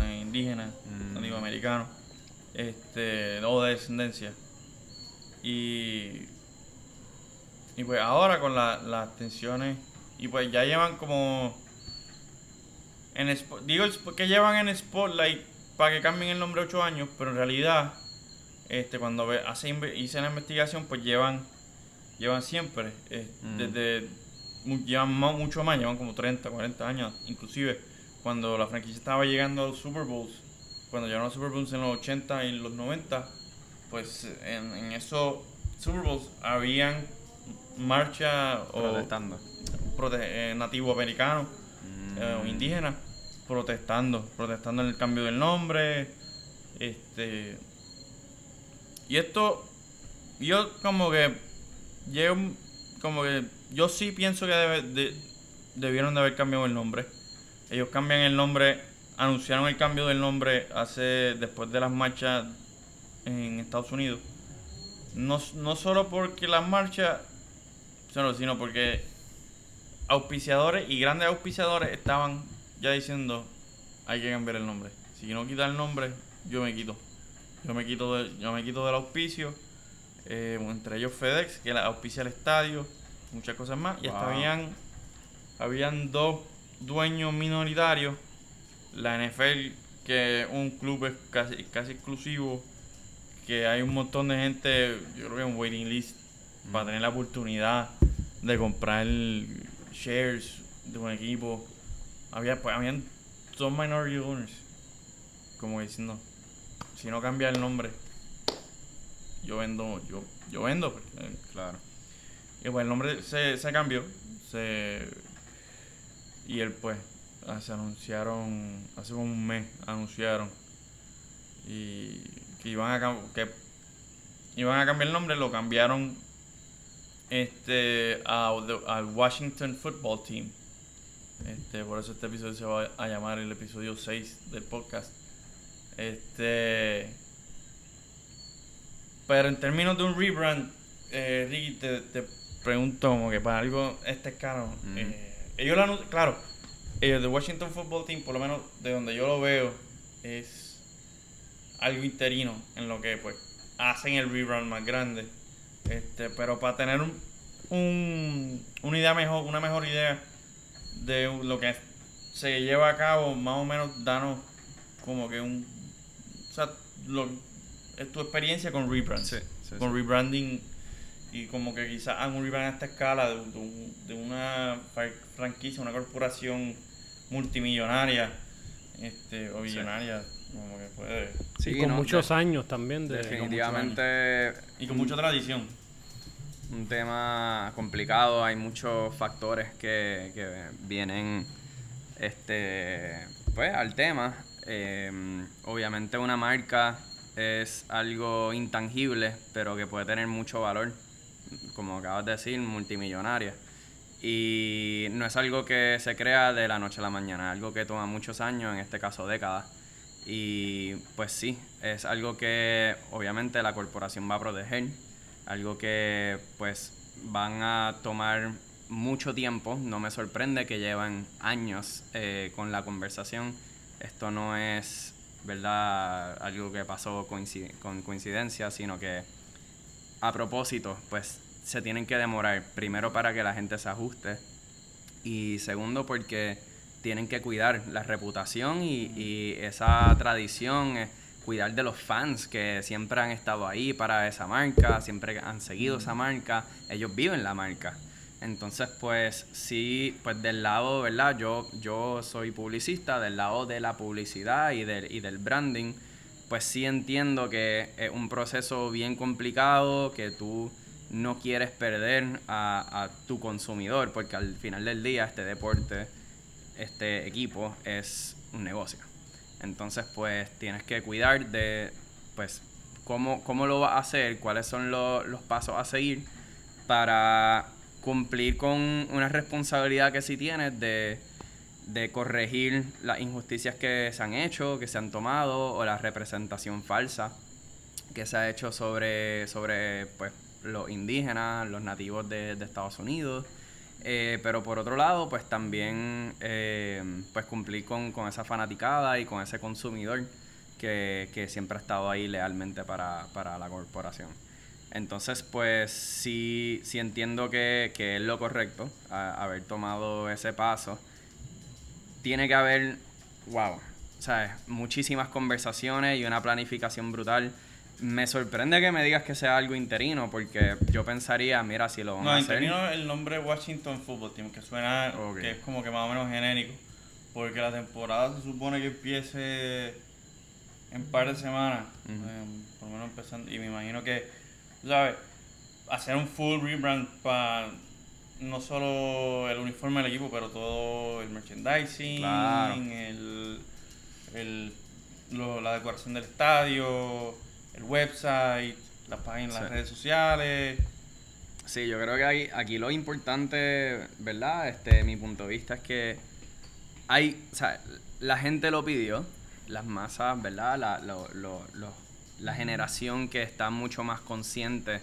eh, indígena, Mm. nativo americano, este, o de descendencia. Y, y pues ahora con la- las tensiones, y pues ya llevan como en digo el Sp- que llevan en Spotlight para que cambien el nombre 8 años, pero en realidad este cuando hace, hice la investigación pues llevan llevan siempre eh, Mm. desde llevan mucho más, llevan como 30, 40 años, inclusive cuando la franquicia estaba llegando a los Super Bowls, cuando llegaron a los Super Bowls en los 80 y los 90, pues en, en esos Super Bowls habían marcha o Protestando. prote- eh, nativo americano eh, indígenas protestando, protestando el cambio del nombre, este y esto yo como que llego como que yo sí pienso que debe- de- debieron de haber cambiado el nombre. Ellos cambian el nombre, anunciaron el cambio del nombre hace después de las marchas en Estados Unidos. No, no solo porque las marchas, sino porque auspiciadores y grandes auspiciadores estaban ya diciendo hay que cambiar el nombre. Si no quita el nombre, yo me quito. Yo me quito, de- yo me quito del auspicio. eh, entre ellos FedEx, que la auspicia el estadio, muchas cosas más. Y hasta Wow. habían, habían dos dueños minoritarios. La NFL, que es un club es casi, casi exclusivo, que hay un montón de gente, yo creo que un waiting list, para tener la oportunidad de comprar shares de un equipo. Había, pues, habían dos minority owners, como diciendo, si no cambia el nombre, yo vendo, yo, yo vendo. porque, eh, Claro. y pues el nombre se, se cambió. Se, y él pues se anunciaron, hace un mes anunciaron y que iban a que iban a cambiar el nombre, lo cambiaron este a- al Washington Football Team. Este, por eso este episodio se va a llamar el episodio 6 del podcast. Este pero en términos de un rebrand, eh, Ricky, te, te pregunto como que para algo este es caro. Mm. eh, ellos lo claro, ellos de Washington Football Team, por lo menos de donde yo lo veo, es algo interino en lo que pues hacen el rebrand más grande. Este, pero para tener un, un- una idea mejor, una mejor idea de lo que se lleva a cabo, más o menos danos como que un o sea, lo, es tu experiencia con rebrands. Sí, sí, con sí. rebranding y como que quizás hagan un rebrand a esta escala de, de de una fra- franquicia, una corporación multimillonaria este, o billonaria, como que puede. Sí, y con no, muchos de- años también de... Definitivamente Y con mucha tradición. un tema complicado, hay muchos factores que, que vienen este pues al tema. Eh, obviamente una marca es algo intangible, pero que puede tener mucho valor, como acabas de decir, multimillonaria. Y no es algo que se crea de la noche a la mañana, es algo que toma muchos años, en este caso décadas. Y pues sí, es algo que obviamente la corporación va a proteger, algo que pues van a tomar mucho tiempo, no me sorprende que llevan años eh, con la conversación. Esto no es, ¿verdad?, algo que pasó con coincidencia, sino que a propósito, pues se tienen que demorar. Primero para que la gente se ajuste y segundo porque tienen que cuidar la reputación y, y esa tradición, eh, cuidar de los fans que siempre han estado ahí para esa marca, siempre han seguido esa marca, ellos viven la marca. Entonces, pues sí, pues del lado, ¿verdad? Yo, yo soy publicista, del lado de la publicidad y del, y del branding, pues sí entiendo que es un proceso bien complicado, que tú no quieres perder a, tu consumidor, porque al final del día este deporte, este equipo es un negocio. Entonces, pues tienes que cuidar de, pues, cómo, cómo lo vas a hacer, cuáles son los pasos a seguir para cumplir con una responsabilidad que sí tienes de, de corregir las injusticias que se han hecho, que se han tomado, o la representación falsa que se ha hecho sobre, sobre pues, los indígenas, los nativos de, Estados Unidos. Eh, pero por otro lado, pues también eh, pues cumplir con, esa fanaticada y con ese consumidor que, siempre ha estado ahí lealmente para, la corporación. Entonces, pues sí, sí entiendo que, es lo correcto haber tomado ese paso. Tiene que haber, wow, ¿sabes? Muchísimas conversaciones y una planificación brutal me sorprende que me digas que sea algo interino, porque yo pensaría, mira, si lo van a hacer... No, interino el nombre Washington Football Team, que suena, que es como que más o menos genérico, porque la temporada se supone que empiece en un par de semanas, em, por lo menos empezando, y me imagino que, ¿sabes? Hacer un full rebrand para no solo el uniforme del equipo, pero todo el merchandising, el, el, la decoración del estadio el website, la página, las redes sociales. Sí, yo creo que hay, aquí lo importante, ¿verdad? Este, mi punto de vista es que hay, o sea, la gente lo pidió, las masas, ¿verdad? La, lo, lo, la generación que está mucho más consciente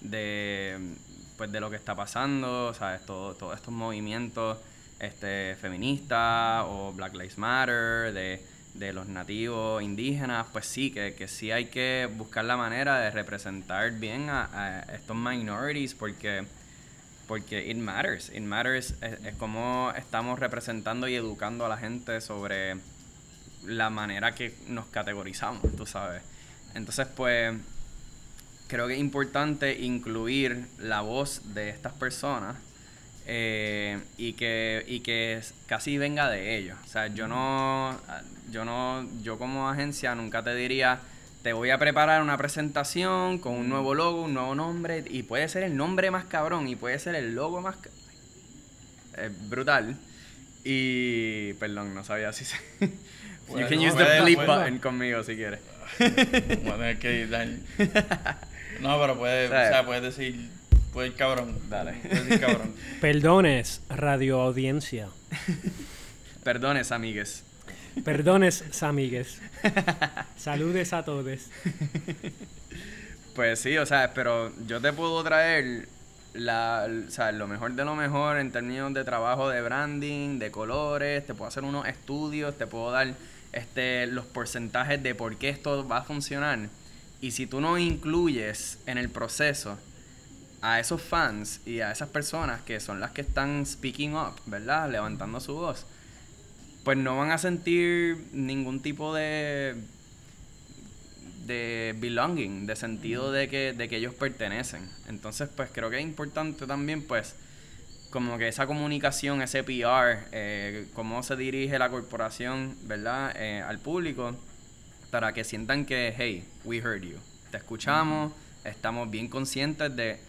de, pues, de lo que está pasando, ¿sabes? Todo, todos estos movimientos este, feministas o Black Lives Matter, de de los nativos indígenas, pues sí, que, que sí hay que buscar la manera de representar bien a, estos minorities porque, porque it matters. It matters es, como estamos representando y educando a la gente sobre la manera que nos categorizamos, tú sabes. Entonces, pues, creo que es importante incluir la voz de estas personas eh, y que y que casi venga de ellos. O sea, yo no yo no yo como agencia nunca te diría te voy a preparar una presentación con un nuevo logo, un nuevo nombre y puede ser el nombre más cabrón y puede ser el logo más brutal. Y perdón, no sabía si se You can use the bleep button conmigo si quieres. que No, pero puede, o sea, puedes decir pues cabrón. Dale. cabrón. Perdones, radio audiencia. Perdones, amigues. Perdones, amigues. Saludes a todos. Pues sí, o sea, pero yo te puedo traer la, o sea, lo mejor de lo mejor en términos de trabajo de branding, de colores, te puedo hacer unos estudios, te puedo dar este los porcentajes de por qué esto va a funcionar. Y si tú no incluyes en el proceso a esos fans y a esas personas que son las que están speaking up, ¿verdad? Levantando su voz, pues no van a sentir ningún tipo de de belonging, de sentido de que, de que ellos pertenecen. Entonces, pues creo que es importante también, pues, como que esa comunicación, ese PR, eh, cómo se dirige la corporación, ¿verdad?, eh, al público, para que sientan que, hey, we heard you, te escuchamos, estamos bien conscientes de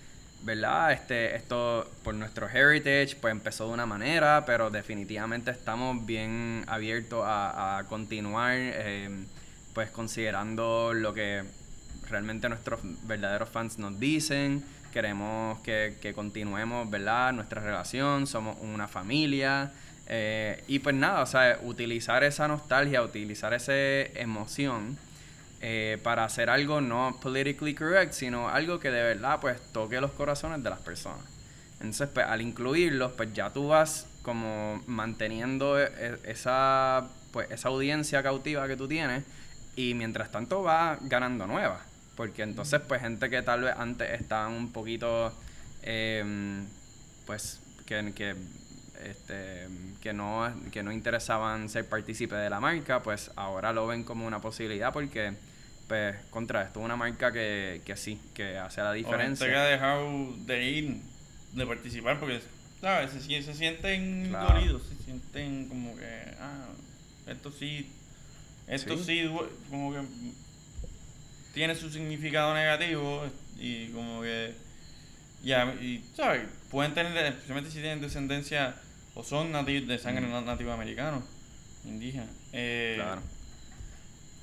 ¿verdad? Este, esto por nuestro heritage, pues empezó de una manera, pero definitivamente estamos bien abiertos a, continuar, em, pues considerando lo que realmente nuestros verdaderos fans nos dicen. Queremos que, que continuemos, ¿verdad? Nuestra relación, somos una familia. Eh, y pues nada, o sea, utilizar esa nostalgia, utilizar esa emoción eh, para hacer algo no politically correct, sino algo que de verdad pues toque los corazones de las personas. Entonces, pues, al incluirlos, pues ya tú vas como manteniendo e- e- esa, pues, esa audiencia cautiva que tú tienes y mientras tanto vas ganando nuevas. Porque entonces, pues, gente que tal vez antes estaban un poquito, em, pues, que, que, este, que, no, que no interesaban ser partícipe de la marca, pues ahora lo ven como una posibilidad porque, pues, contra esto, una marca que, que sí, que hace la O gente diferencia. que ha dejado de ir, de participar, porque, ¿sabes? Se, se sienten Claro. dolidos, se sienten como que, ah, esto sí, esto Sí. como que tiene su significado negativo y como que, ya, y, ¿sabes? Pueden tener, especialmente si tienen descendencia o son nativos de sangre na- nativo americano, indígena. Eh, Claro.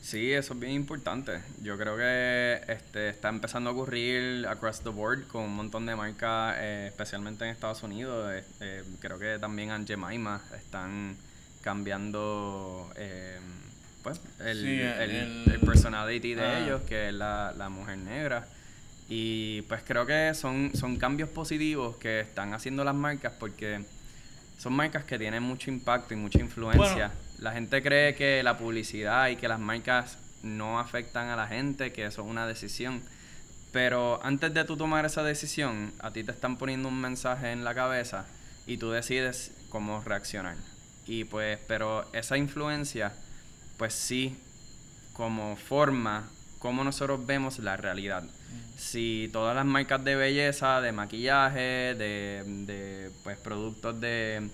Sí, eso es bien importante. Yo creo que este está empezando a ocurrir across the board con un montón de marcas, eh, especialmente en Estados Unidos. Eh, eh, creo que también en Jemima están cambiando eh, pues, el, Sí, el, el- el personality de ah. ellos, que es la, la mujer negra. Y pues creo que son, son cambios positivos que están haciendo las marcas porque son marcas que tienen mucho impacto y mucha influencia. Bueno. La gente cree que la publicidad y que las marcas no afectan a la gente, que eso es una decisión. Pero antes de tú tomar esa decisión, a ti te están poniendo un mensaje en la cabeza y tú decides cómo reaccionar. Y pues, pero esa influencia, pues sí, como forma cómo nosotros vemos la realidad. Si todas las marcas de belleza, de maquillaje, de, de, pues productos de,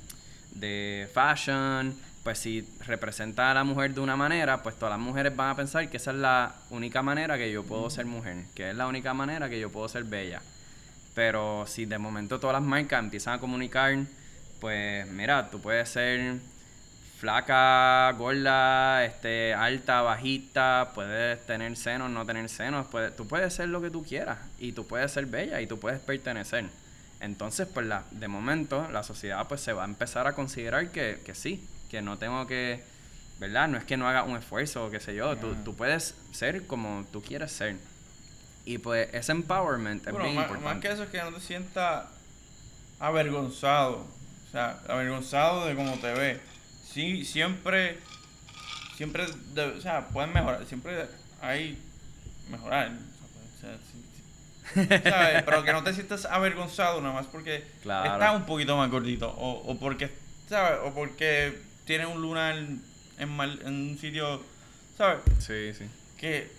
de fashion, pues si representa a la mujer de una manera, pues todas las mujeres van a pensar que esa es la única manera que yo puedo ser mujer, que es la única manera que yo puedo ser bella. Pero si de momento todas las marcas empiezan a comunicar, pues mira, tú puedes ser flaca, gorda, este, alta, bajita, puedes tener senos, no tener senos, puedes, tú puedes ser lo que tú quieras y tú puedes ser bella y tú puedes pertenecer. Entonces, pues la, de momento la sociedad pues se va a empezar a considerar que, que sí, que no tengo que, ¿verdad? No es que no haga un esfuerzo o qué sé yo, tú, puedes ser como tú quieres ser. Y pues ese empowerment es Bueno, bien más, más importante. que eso es que no te sientas avergonzado. O sea, avergonzado de cómo te ves. Sí, siempre, siempre, de- o sea, pueden mejorar. Siempre hay mejorar. O sea, sí, sí. ¿Sabes? Pero que no te sientas avergonzado nada más porque Claro. estás un poquito más gordito. O, o porque, ¿sabes? O porque tienes un lunar en, mal, en un sitio, ¿sabes? Sí, sí. que,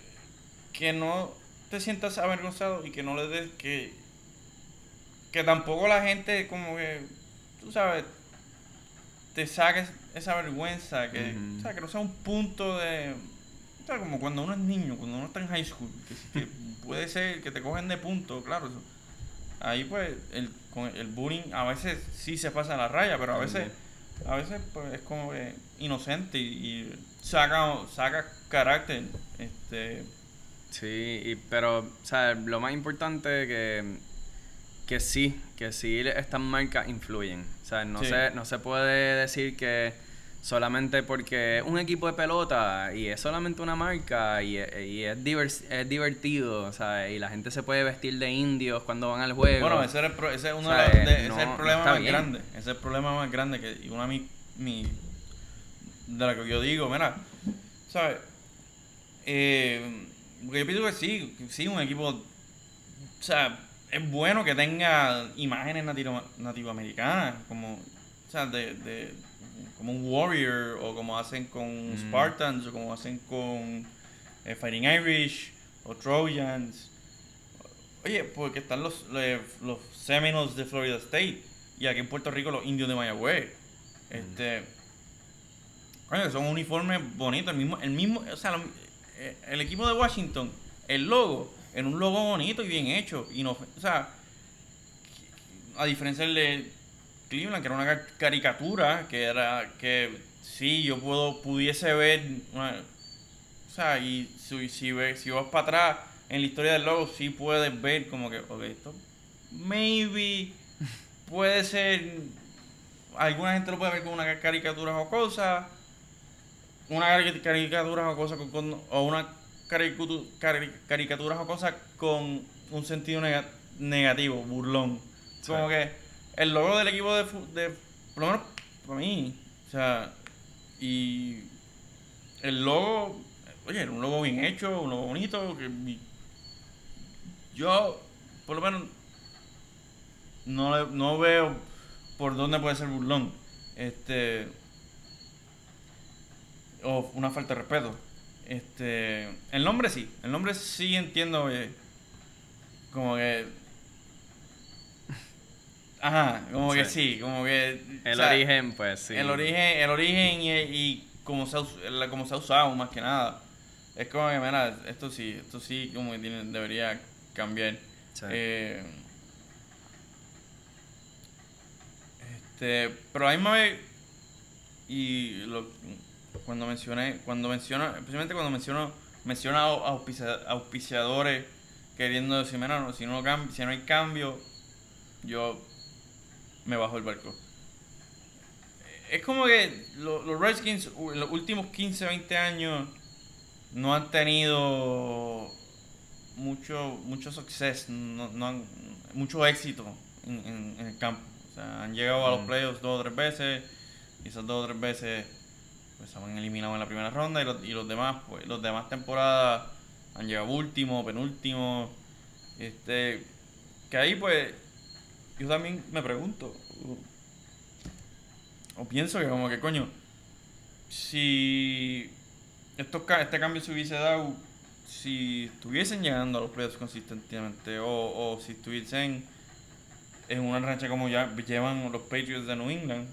que no te sientas avergonzado y que no le des que que tampoco la gente como que tú sabes te saques esa vergüenza que o sea, que no sea un punto de o sea, como cuando uno es niño cuando uno está en high school que, que puede ser que te cogen de punto claro eso. ahí pues el con el bullying a veces sí se pasa la raya pero a veces a veces pues es como que inocente y, y saca saca carácter este Sí, y, pero, o sea, lo más importante que, que sí, que sí estas marcas influyen. O sea, no, Sí. se, no se puede decir que solamente porque es un equipo de pelota y es solamente una marca y, es- y es, divers- es divertido, o sea, y la gente se puede vestir de indios cuando van al juego. bueno ese, era el pro- ese es uno de eh, ese no- es el problema más bien. grande ese es el problema más grande que y una de mi, mi de la que yo digo mira sabes eh, porque yo pienso que sí sí un equipo o sea es bueno que tenga imágenes nativo, nativoamericanas como o sea de, de como un warrior o como hacen con Mm. Spartans o como hacen con eh, Fighting Irish o Trojans Oye, porque están los, le- los Seminoles de Florida State y aquí en Puerto Rico los indios de Mayagüez. Este. Coño, son uniformes bonitos. El mismo, el mismo, o sea, eh, el equipo de Washington, el logo, en un logo bonito y bien hecho. Y no, o sea, a diferencia del de Cleveland, que era una ca- caricatura, que era que sí, yo puedo, pudiese ver una, o sea, y si, si, ve- si vas para atrás en la historia del logo, sí puedes ver como que, ok, esto maybe puede ser, alguna gente lo puede ver como una ca- caricatura jocosa, una cari- caricatura jocosa con, con- o una caricu- cari- caricatura jocosa con un sentido nega- negativo, burlón. Sí. Como que, el logo del equipo de, de por lo menos para mí, o sea, y el logo, oye, era un logo bien hecho, un logo bonito, que yo, por lo menos, no, no veo por dónde puede ser burlón. Este. O una falta de respeto. Este. El nombre sí. El nombre sí entiendo. eh, como que. Ajá, como que Sí. como que. o El sea, origen, pues sí. El origen, el origen y, y cómo, se ha, se usado más que nada. Es como que, mira, esto sí, esto sí como que tiene- debería cambiar. Sí. Eh, este, pero a la misma vez, y lo- cuando mencioné, cuando menciono, especialmente cuando menciono, menciono a auspicia- auspiciadores queriendo decir, mira, no, si no, si no hay cambio, yo me bajo el barco. Es como que lo- los Redskins en los últimos 15, 20 años no han tenido mucho mucho success, no, no han- mucho éxito en, en- en el campo. O sea, han llegado a los Mm. playoffs dos o tres veces y esas dos o tres veces pues se han eliminado en la primera ronda y los, y los demás pues los demás temporadas han llegado último, penúltimo. Este que ahí pues yo también me pregunto o pienso que como que coño si estos ca- este cambio se hubiese dado si estuviesen llegando a los playoffs consistentemente o, o si estuviesen en una rancha como ya llevan los Patriots de New England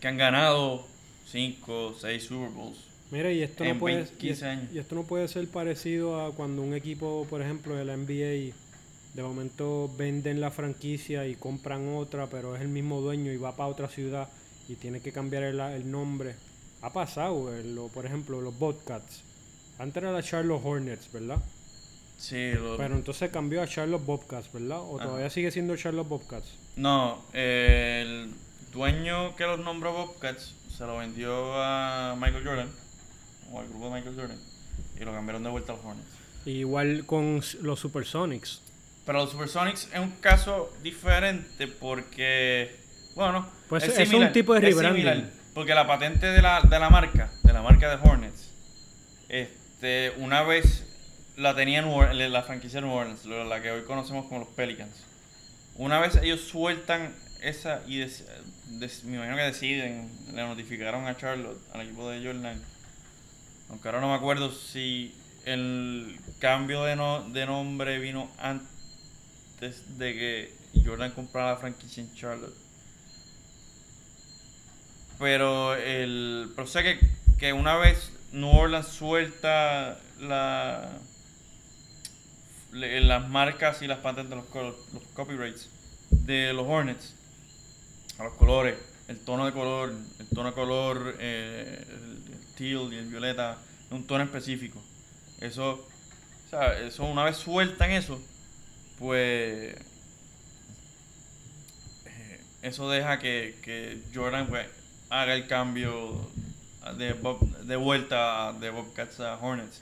que han ganado 5, 6 Super Bowls. Mira, y esto, no puede, 20, y, 15 años. y esto no puede ser parecido a cuando un equipo, por ejemplo, de la NBA, de momento venden la franquicia y compran otra, pero es el mismo dueño y va para otra ciudad y tiene que cambiar el, el nombre. Ha pasado, eh, lo- por ejemplo, los Bobcats. Antes era la Charlotte Hornets, ¿verdad? Sí, lo- Pero entonces cambió a Charlotte Bobcats, ¿verdad? ¿O todavía sigue siendo Charlotte Bobcats? no, eh, el dueño que los nombró Bobcats se lo vendió a Michael Jordan o al grupo de Michael Jordan y lo cambiaron de vuelta a los Hornets. Igual con los Supersonics. Pero los Supersonics es un caso diferente porque, bueno, Pues es un tipo de rebranding. similar, porque la patente de la, de la marca, de la marca de Hornets, este, una vez la tenía la franquicia de New Orleans, la que hoy conocemos como los Pelicans. Una vez ellos sueltan esa y des- des- me imagino que deciden, le notificaron a Charlotte, al equipo de Jordan, aunque ahora no me acuerdo si el cambio de, no- de nombre vino antes de que Jordan comprara la franquicia en Charlotte. Pero el pero sé que, que una vez New Orleans suelta la las marcas y las patentes, los, los copyrights de los Hornets, a los colores, el tono de color, el tono de color, eh, el, el teal y el violeta, un tono específico. Eso, o sea, eso una vez sueltan eso, pues eh, eso deja que, que Jordan pues haga el cambio de, Bob- de vuelta de Bobcats a Hornets.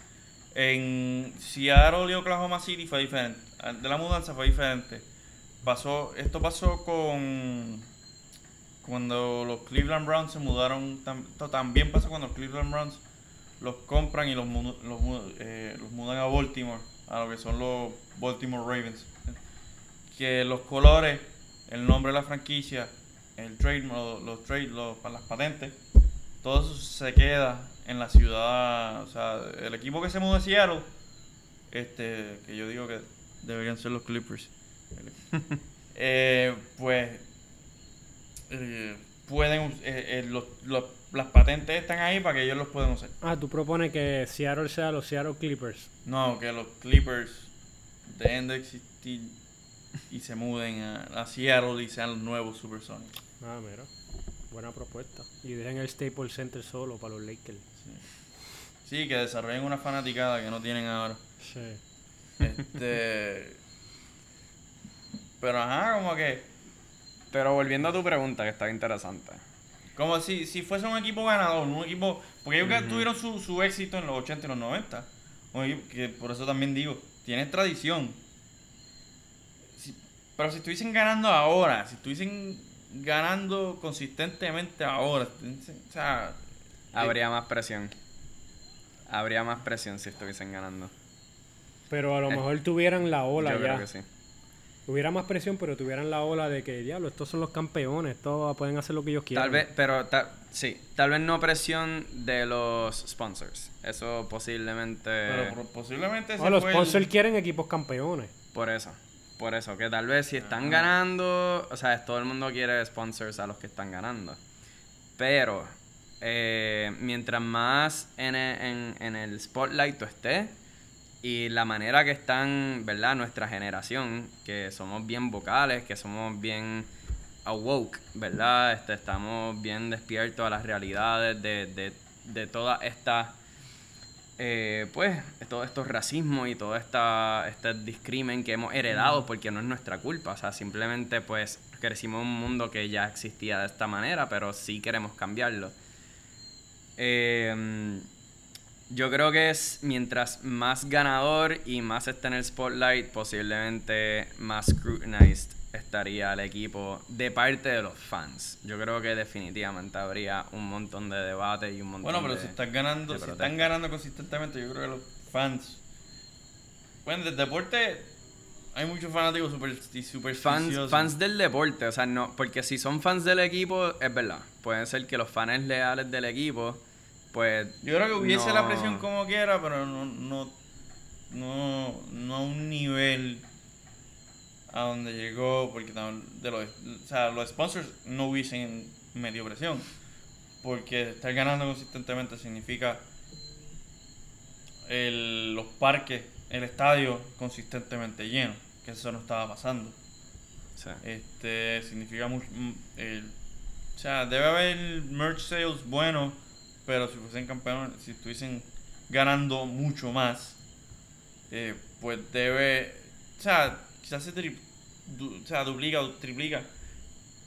En Seattle y Oklahoma City fue diferente. De la mudanza fue diferente. Pasó, esto pasó con cuando los Cleveland Browns se mudaron. también pasó cuando los Cleveland Browns los compran y los, eh, los mudan a Baltimore, a lo que son los Baltimore Ravens. Que los colores, el nombre de la franquicia, el trade, los, trade, los, las patentes, todo eso se queda en la ciudad. O sea, el equipo que se mudó de Seattle, este, que yo digo que deberían ser los Clippers, eh, pues eh, pueden, eh, eh, los- los- las patentes están ahí para que ellos los puedan usar. Ah, tú propones que Seattle sea los Seattle Clippers. No, que los Clippers dejen de existir y se muden a, a Seattle y sean los nuevos Supersonics. Ah, mira. Buena propuesta. Y dejen el Staples Center solo para los Lakers. Sí, que desarrollen una fanaticada que no tienen ahora. Sí. Este. Pero ajá, como que. Pero volviendo a tu pregunta, que estaba interesante. Como si, si fuese un equipo ganador, un equipo. Porque ellos tuvieron su, su éxito en los 80 y los 90. Un equipo que por eso también digo, tiene tradición. Si- pero si estuviesen ganando ahora, si estuviesen ganando consistentemente ahora, o sea, Habría más presión. Habría más presión si estuviesen ganando. Pero a lo Eh, mejor tuvieran la ola Yo ya. creo que sí. Hubiera más presión, pero tuvieran la ola de que, diablo, estos son los campeones, estos pueden hacer lo que ellos quieran. Tal vez, pero ta- sí, tal vez no presión de los sponsors. Eso posiblemente... pero posiblemente No, los el- sponsors quieren equipos campeones. Por eso, por eso, que tal vez si están Ajá. ganando, o sea, todo el mundo quiere sponsors a los que están ganando. Pero, eh, mientras más en e- en, en el spotlight tú estés, y la manera que están, ¿verdad? Nuestra generación, que somos bien vocales, que somos bien awoke, ¿verdad? Este, estamos bien despiertos a las realidades de, de, de toda esta eh, pues, todo estos racismo y todo esta, este discrimen que hemos heredado porque no es nuestra culpa. O sea, simplemente pues crecimos en un mundo que ya existía de esta manera, pero sí queremos cambiarlo. Eh, yo creo que es mientras más ganador y más esté en el spotlight, posiblemente más scrutinized estaría el equipo de parte de los fans. Yo creo que definitivamente habría un montón de debate y un montón Bueno, pero de... si están ganando, de si están ganando consistentemente, yo creo que los fans. Bueno, del deporte hay muchos fanáticos super, y fans, supersticiosos. fans del deporte, o sea, no, porque si son fans del equipo, es verdad. Pueden ser que los fans leales del equipo, pues. Yo creo que hubiese la presión como quiera, pero no, no, no, no a un nivel a donde llegó, porque de los, o sea, los sponsors no hubiesen medio presión, porque estar ganando consistentemente significa el, los parques, el estadio consistentemente lleno, que eso no estaba pasando. Sí. Este significa mucho. mm, el- o sea, debe haber merch sales buenos, pero si fuesen campeones, si estuviesen ganando mucho más, eh, pues debe. O sea, quizás se tri- du- o sea, duplica o triplica.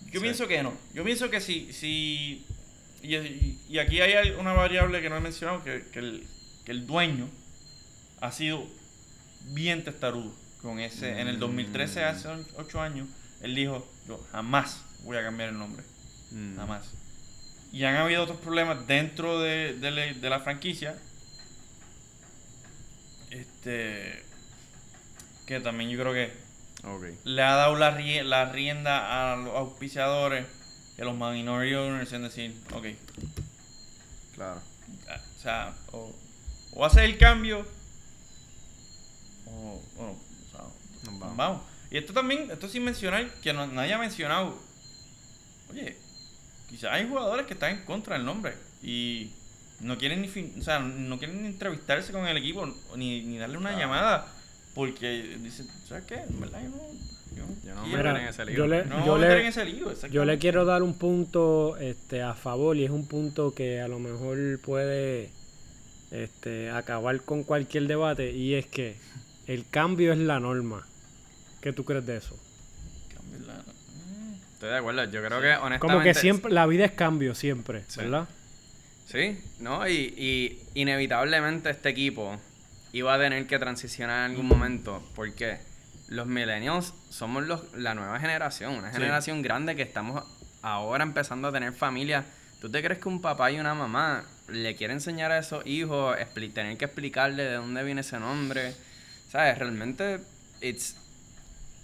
Yo Sí. pienso que no. Yo pienso que si. si y, aquí hay una variable que no he mencionado: que, que el, que el dueño ha sido bien testarudo con ese. En el 2013, Mm. hace 8 años, él dijo: Yo jamás voy a cambiar el nombre. Mm. Nada más. Y han habido otros problemas dentro de, de la- de la franquicia. Este. Que también yo creo que Ok. le ha dado la, la rienda a los auspiciadores y a los minority owners en decir, ok, Claro. ah, o sea, o, o el cambio o, o, o sea, Nos nos vamos. vamos. Y esto también, esto sin mencionar, que no, nadie ha mencionado, oye, quizás hay jugadores que están en contra del nombre y no quieren ni, fin- o sea, no quieren ni entrevistarse con el equipo ni, ni darle una Claro. llamada porque dicen, ¿sabes qué? En verdad yo no, yo Yo no en ese lío. yo le, no yo voy a meter le- en ese lío, Yo le exactamente. quiero dar un punto este, a favor y es un punto que a lo mejor puede este, acabar con cualquier debate y es que el cambio es la norma. ¿Qué tú crees de eso? Estoy de acuerdo. Yo creo que honestamente. Como que siempre, la vida es cambio siempre, Sí. ¿verdad? Sí, ¿no? Y, y inevitablemente este equipo iba a tener que transicionar en algún momento. Porque los millennials somos los, la nueva generación. Una Sí. generación grande que estamos ahora empezando a tener familia. ¿Tú te crees que un papá y una mamá le quiere enseñar a esos hijos, tener que explicarle de dónde viene ese nombre? ¿Sabes? Realmente, it's,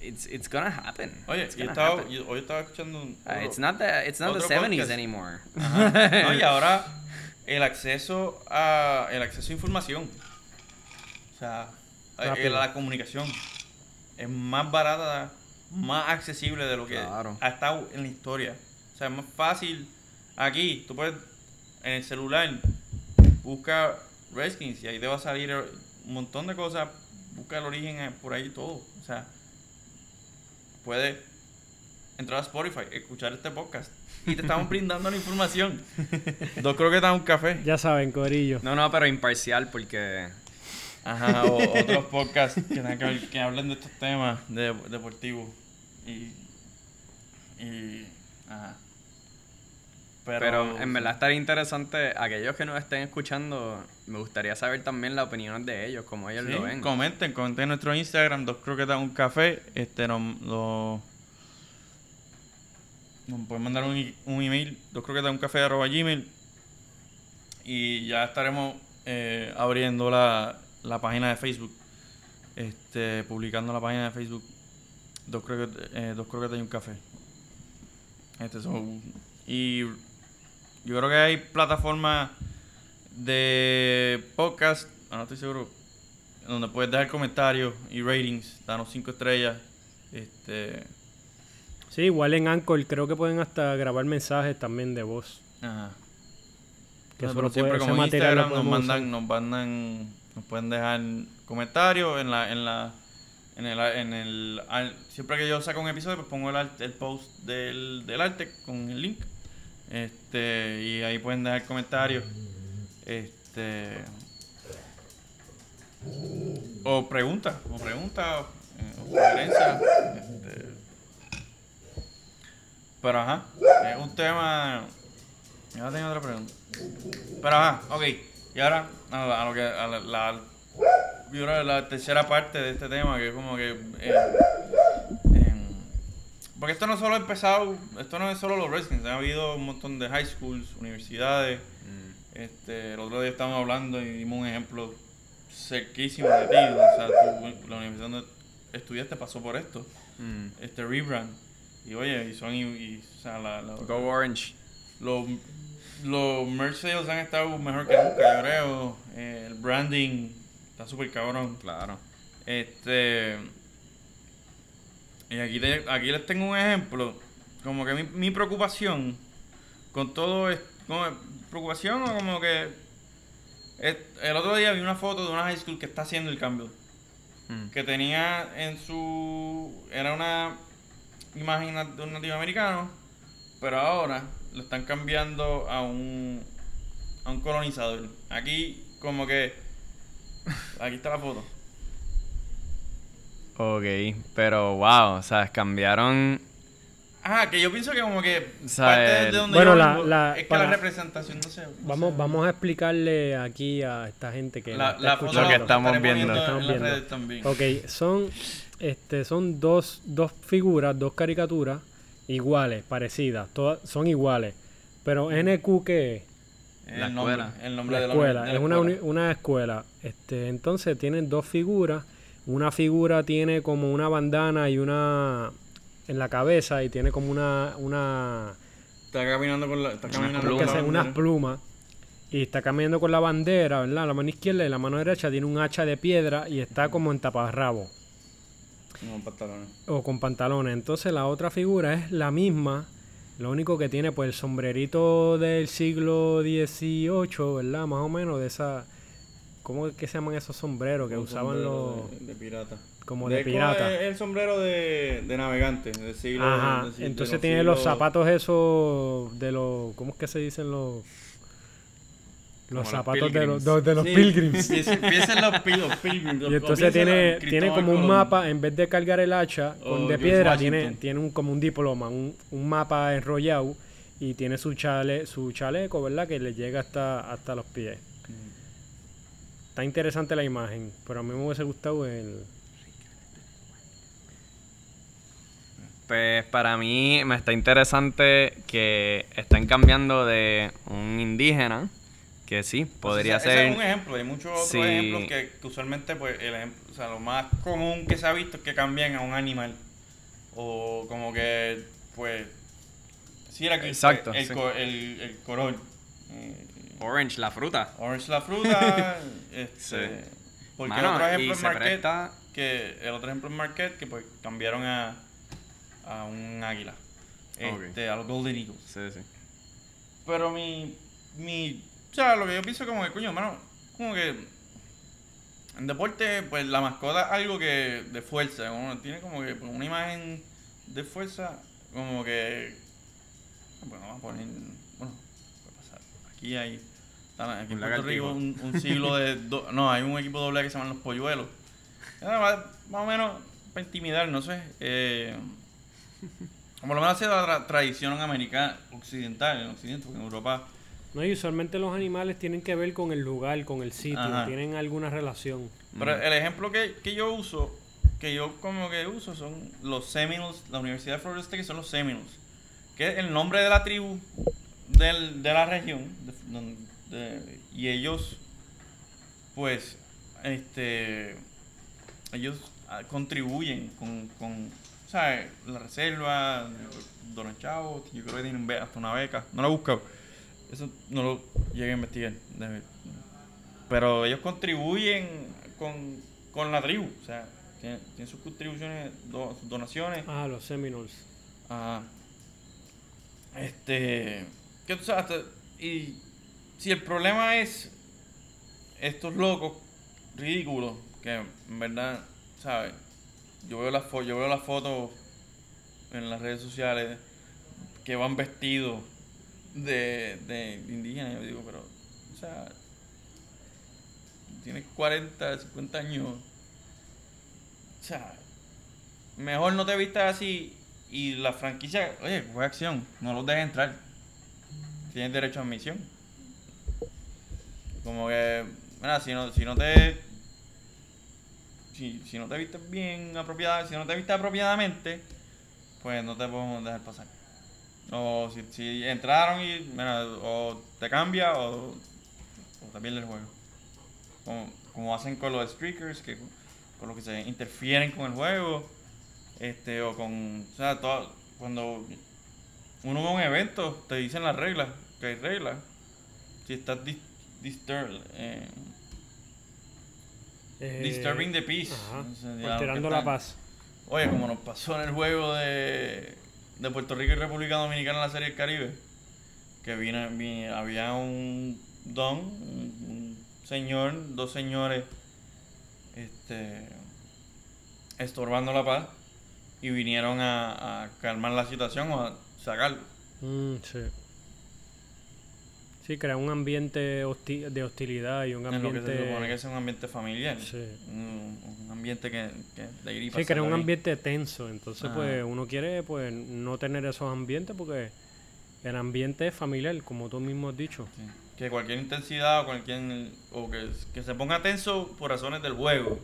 it's, it's gonna happen. Oye, It's yo gonna estaba, happen. yo- hoy estaba escuchando un... Uh, it's not the, it's not the otro 70s podcast. anymore. Ajá. No, y ahora el acceso a el acceso a información. O sea, a- Rápido. la comunicación es más barata, más accesible de lo que Claro. ha estado en la historia. O sea, es más fácil. Aquí, tú puedes en el celular busca Redskins y ahí te va a salir un montón de cosas. Busca el origen eh, por ahí todo. O sea, puedes entrar a Spotify, escuchar este podcast y te estamos brindando la información. Dos croquetas, un café. Ya saben, Corillo. No, no, pero imparcial porque... Ajá, o otros podcasts que, que, ver- que hablen de estos temas de, deportivos. Y. Y. Ajá. Pero, Pero, en verdad estaría interesante, aquellos que nos estén escuchando, me gustaría saber también las opiniones de ellos, cómo ellos Sí, lo ven. comenten, comenten en nuestro Instagram, dos croquetas, un café. Este, nos, lo- nos pueden mandar un, un email, dos croquetas, un café, arroba gmail. Y ya estaremos eh, abriendo la, la página de Facebook. Este, publicando la página de Facebook. Dos croquetas, eh, dos croquetas y un café. Este son, y yo creo que hay plataformas de podcast, ah, no estoy seguro, donde puedes dejar comentarios y ratings, danos cinco estrellas. Este, Sí, igual en Anchor creo que pueden hasta grabar mensajes también de voz. ajá. Que No, pero siempre como en material Instagram nos mandan, usar. nos mandan, nos pueden dejar comentarios en la, en la, en el, en el, al- siempre que yo saco un episodio pues pongo el, art- el post del, del arte con el link, este, y ahí pueden dejar comentarios, este, o preguntas, o preguntas, eh, o sugerencias, este, pero ajá, es un tema, ya tengo otra pregunta. Pero ajá, ok. Y ahora a, lo- a lo que a la, la- la tercera parte de este tema que es como que eh, porque esto no solo ha empezado, esto no es solo los Redskins, ha habido un montón de high schools, universidades. Este, el otro día estábamos hablando y dimos un ejemplo cerquísimo de ti, o sea, tú, la universidad donde estudiaste pasó por esto, Mm. este rebrand. Y oye, y son y, y, o sea, la, la- Go Orange. los, los merch sales han estado mejor que nunca, yo creo. Eh, el branding está súper cabrón. Claro. Este. Y aquí, te- aquí les tengo un ejemplo. Como que mi, mi preocupación con todo es. ¿Preocupación o como que.? es- el otro día vi una foto de una high school que está haciendo el cambio Mm. que tenía en su era una imagen de un nativo americano pero ahora lo están cambiando a un a un colonizador aquí como que aquí está la foto Ok, pero wow, o sea, cambiaron. Ajá que yo pienso que como que O sea, parte de donde Bueno, yo la- vengo la- es que para- la representación no sé no Vamos, vamos a explicarle aquí a esta gente que la, nos la está foto Lo que estamos viendo. Estamos también Ok, son, este, son dos, dos figuras, dos caricaturas iguales, parecidas, todas son iguales. Pero NQ, ¿qué es? el La nombre, escuela. el nombre La de la escuela, de la es una, escuela. una escuela. Este, entonces tienen dos figuras. Una figura tiene como una bandana y una en la cabeza y tiene como una, una está caminando con la está caminando con la unas plumas y está caminando con la bandera, ¿verdad? La mano izquierda y la mano derecha tiene un hacha de piedra y está como en taparrabo no pantalones o con pantalones. Entonces la otra figura es la misma, lo único que tiene pues el sombrerito del siglo XVIII, ¿verdad? Más o menos de esa... ¿Cómo es que se llaman esos sombreros que Un usaban los... de, de pirata. Como de Es pirata? el, el sombrero de, de navegante del siglo. Ajá, del entonces tiene los siglos- zapatos esos de los... ¿Cómo es que se dicen los... Los Como los zapatos de los, pilgrims. de los Sí, pilgrims. Piensen los, pi- los pilgrims. los- Y entonces tiene, en tiene como un mapa, en vez de cargar el hacha O con de piedra, Washington. tiene, tiene un, como un diploma, un, un mapa enrollado y tiene su chale, su chaleco, ¿verdad? Que le llega hasta, hasta los pies. Está interesante la imagen, pero a mí me hubiese gustado el... Pues para mí me está interesante que están cambiando de un indígena, que sí, podría Ese- ese ser... es un ejemplo. Hay muchos otros Sí. ejemplos que, que usualmente, pues, el ejemplo, o sea, lo más común que se ha visto es que cambian a un animal. O como que, pues, si era que Exacto, el, sí. co- el, el color. eh, Orange, la fruta. Orange la fruta. este, Sí. Porque Mano, el otro ejemplo es Marquette. presta- Que el otro ejemplo es Marquette, que pues cambiaron a, a un águila. Ok. Este, a los Golden Eagles. Sí, sí. Pero mi, mi, o sea, lo que yo pienso como que, coño, mano, como que en deporte, pues la mascota es algo que de fuerza, como, tiene como que una imagen de fuerza, como que, bueno, vamos a poner, bueno, puede pasar, aquí hay, aquí en Puerto Rico un, un siglo de, do- no, hay un equipo doble que se llaman los polluelos, Ah, más, más o menos para intimidar, no sé, eh, Como lo menos ha sido la tra- tradición americana occidental, en Occidente, porque en Europa No, y usualmente los animales tienen que ver con el lugar, con el sitio, Ajá. tienen alguna relación. Pero el ejemplo que, que yo uso, que yo como que uso, son los Seminoles, la Universidad de Florida State, que son los Seminoles, que es el nombre de la tribu del- de la región, de- don- de- y ellos, pues, este, ellos ah, contribuyen con, con ¿sabes? La reserva, donan chavos, yo creo que tienen be- hasta una beca, no lo he buscado, eso no lo llegué a investigar, pero ellos contribuyen con, con la tribu, o sea, tienen, tienen sus contribuciones, do- sus donaciones. Ah, los Seminoles. Ajá. Este. ¿Qué tú sabes? Hasta- Y si el problema es estos locos ridículos, que en verdad, ¿sabes? Yo veo las yo veo las fotos en las redes sociales que van vestidos de, de indígenas, yo digo, pero, o sea, tienes 40, 50 años. O sea, mejor no te vistas así y la franquicia, oye, fue acción, no los dejes entrar. Tienes derecho a admisión. Como que, mira, si no, si no te. Si, si no te vistes bien apropiada, si no te vistes apropiadamente, pues no te podemos dejar pasar. O si, si entraron y, mira, o te cambia o, o te pierde el juego. Como, como hacen con los streakers, que con los que se interfieren con el juego este o con o sea todo, cuando uno va a un evento te dicen las reglas que hay reglas si estás dis- disturb- eh, Eh, disturbing the peace Ajá, O sea, ya, alterando la paz. oye como nos pasó en el juego de, de Puerto Rico y República Dominicana en la serie del Caribe que vino, vi- había un don un, un señor dos señores este estorbando la paz y vinieron a, a calmar la situación o a sacarlo. Mm, sí. Sí, crea un ambiente hosti- de hostilidad y un En lo que ambiente... se supone que es un ambiente familiar. Sí. Un, un ambiente que, que de Sí, crea un bien. ambiente tenso. Entonces, Ajá. pues, uno quiere, pues, no tener esos ambientes porque el ambiente es familiar, como tú mismo has dicho. Sí. Que cualquier intensidad o cualquier. o que, que se ponga tenso por razones del juego.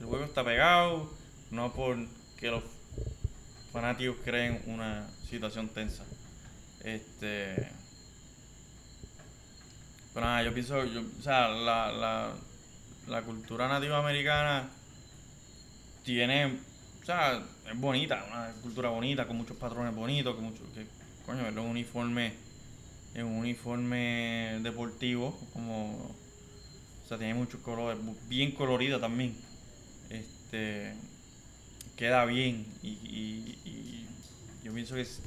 El juego está pegado, no por que los fanáticos creen una situación tensa. Este. Pero nada, yo pienso, yo, o sea, la, la, la cultura nativa americana tiene, o sea, es bonita, una cultura bonita, con muchos patrones bonitos, con mucho, que, coño, verlo un uniforme, en un uniforme deportivo, como, o sea, tiene muchos colores, bien colorida también, este, queda bien, y, y, y yo pienso que, es-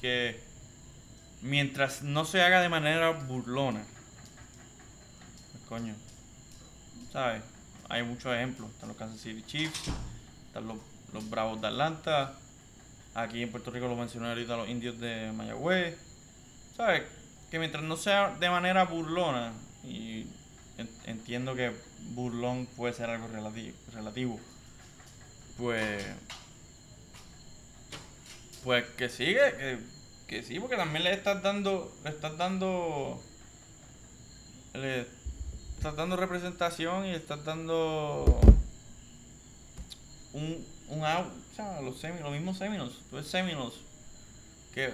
que mientras no se haga de manera burlona, coño, ¿sabes? Hay muchos ejemplos. Están los Kansas City Chiefs, están los, los Bravos de Atlanta. Aquí en Puerto Rico lo mencioné ahorita los indios de Mayagüez. ¿Sabes? Que mientras no sea de manera burlona, y en- entiendo que burlón puede ser algo relativo, relativo pues. Pues que sigue, que, que sí, porque también le estás dando, le estás dando, le estás dando representación y estás dando un, un out, o sea, los Seminoles, los mismos Seminoles, tú eres Seminoles, que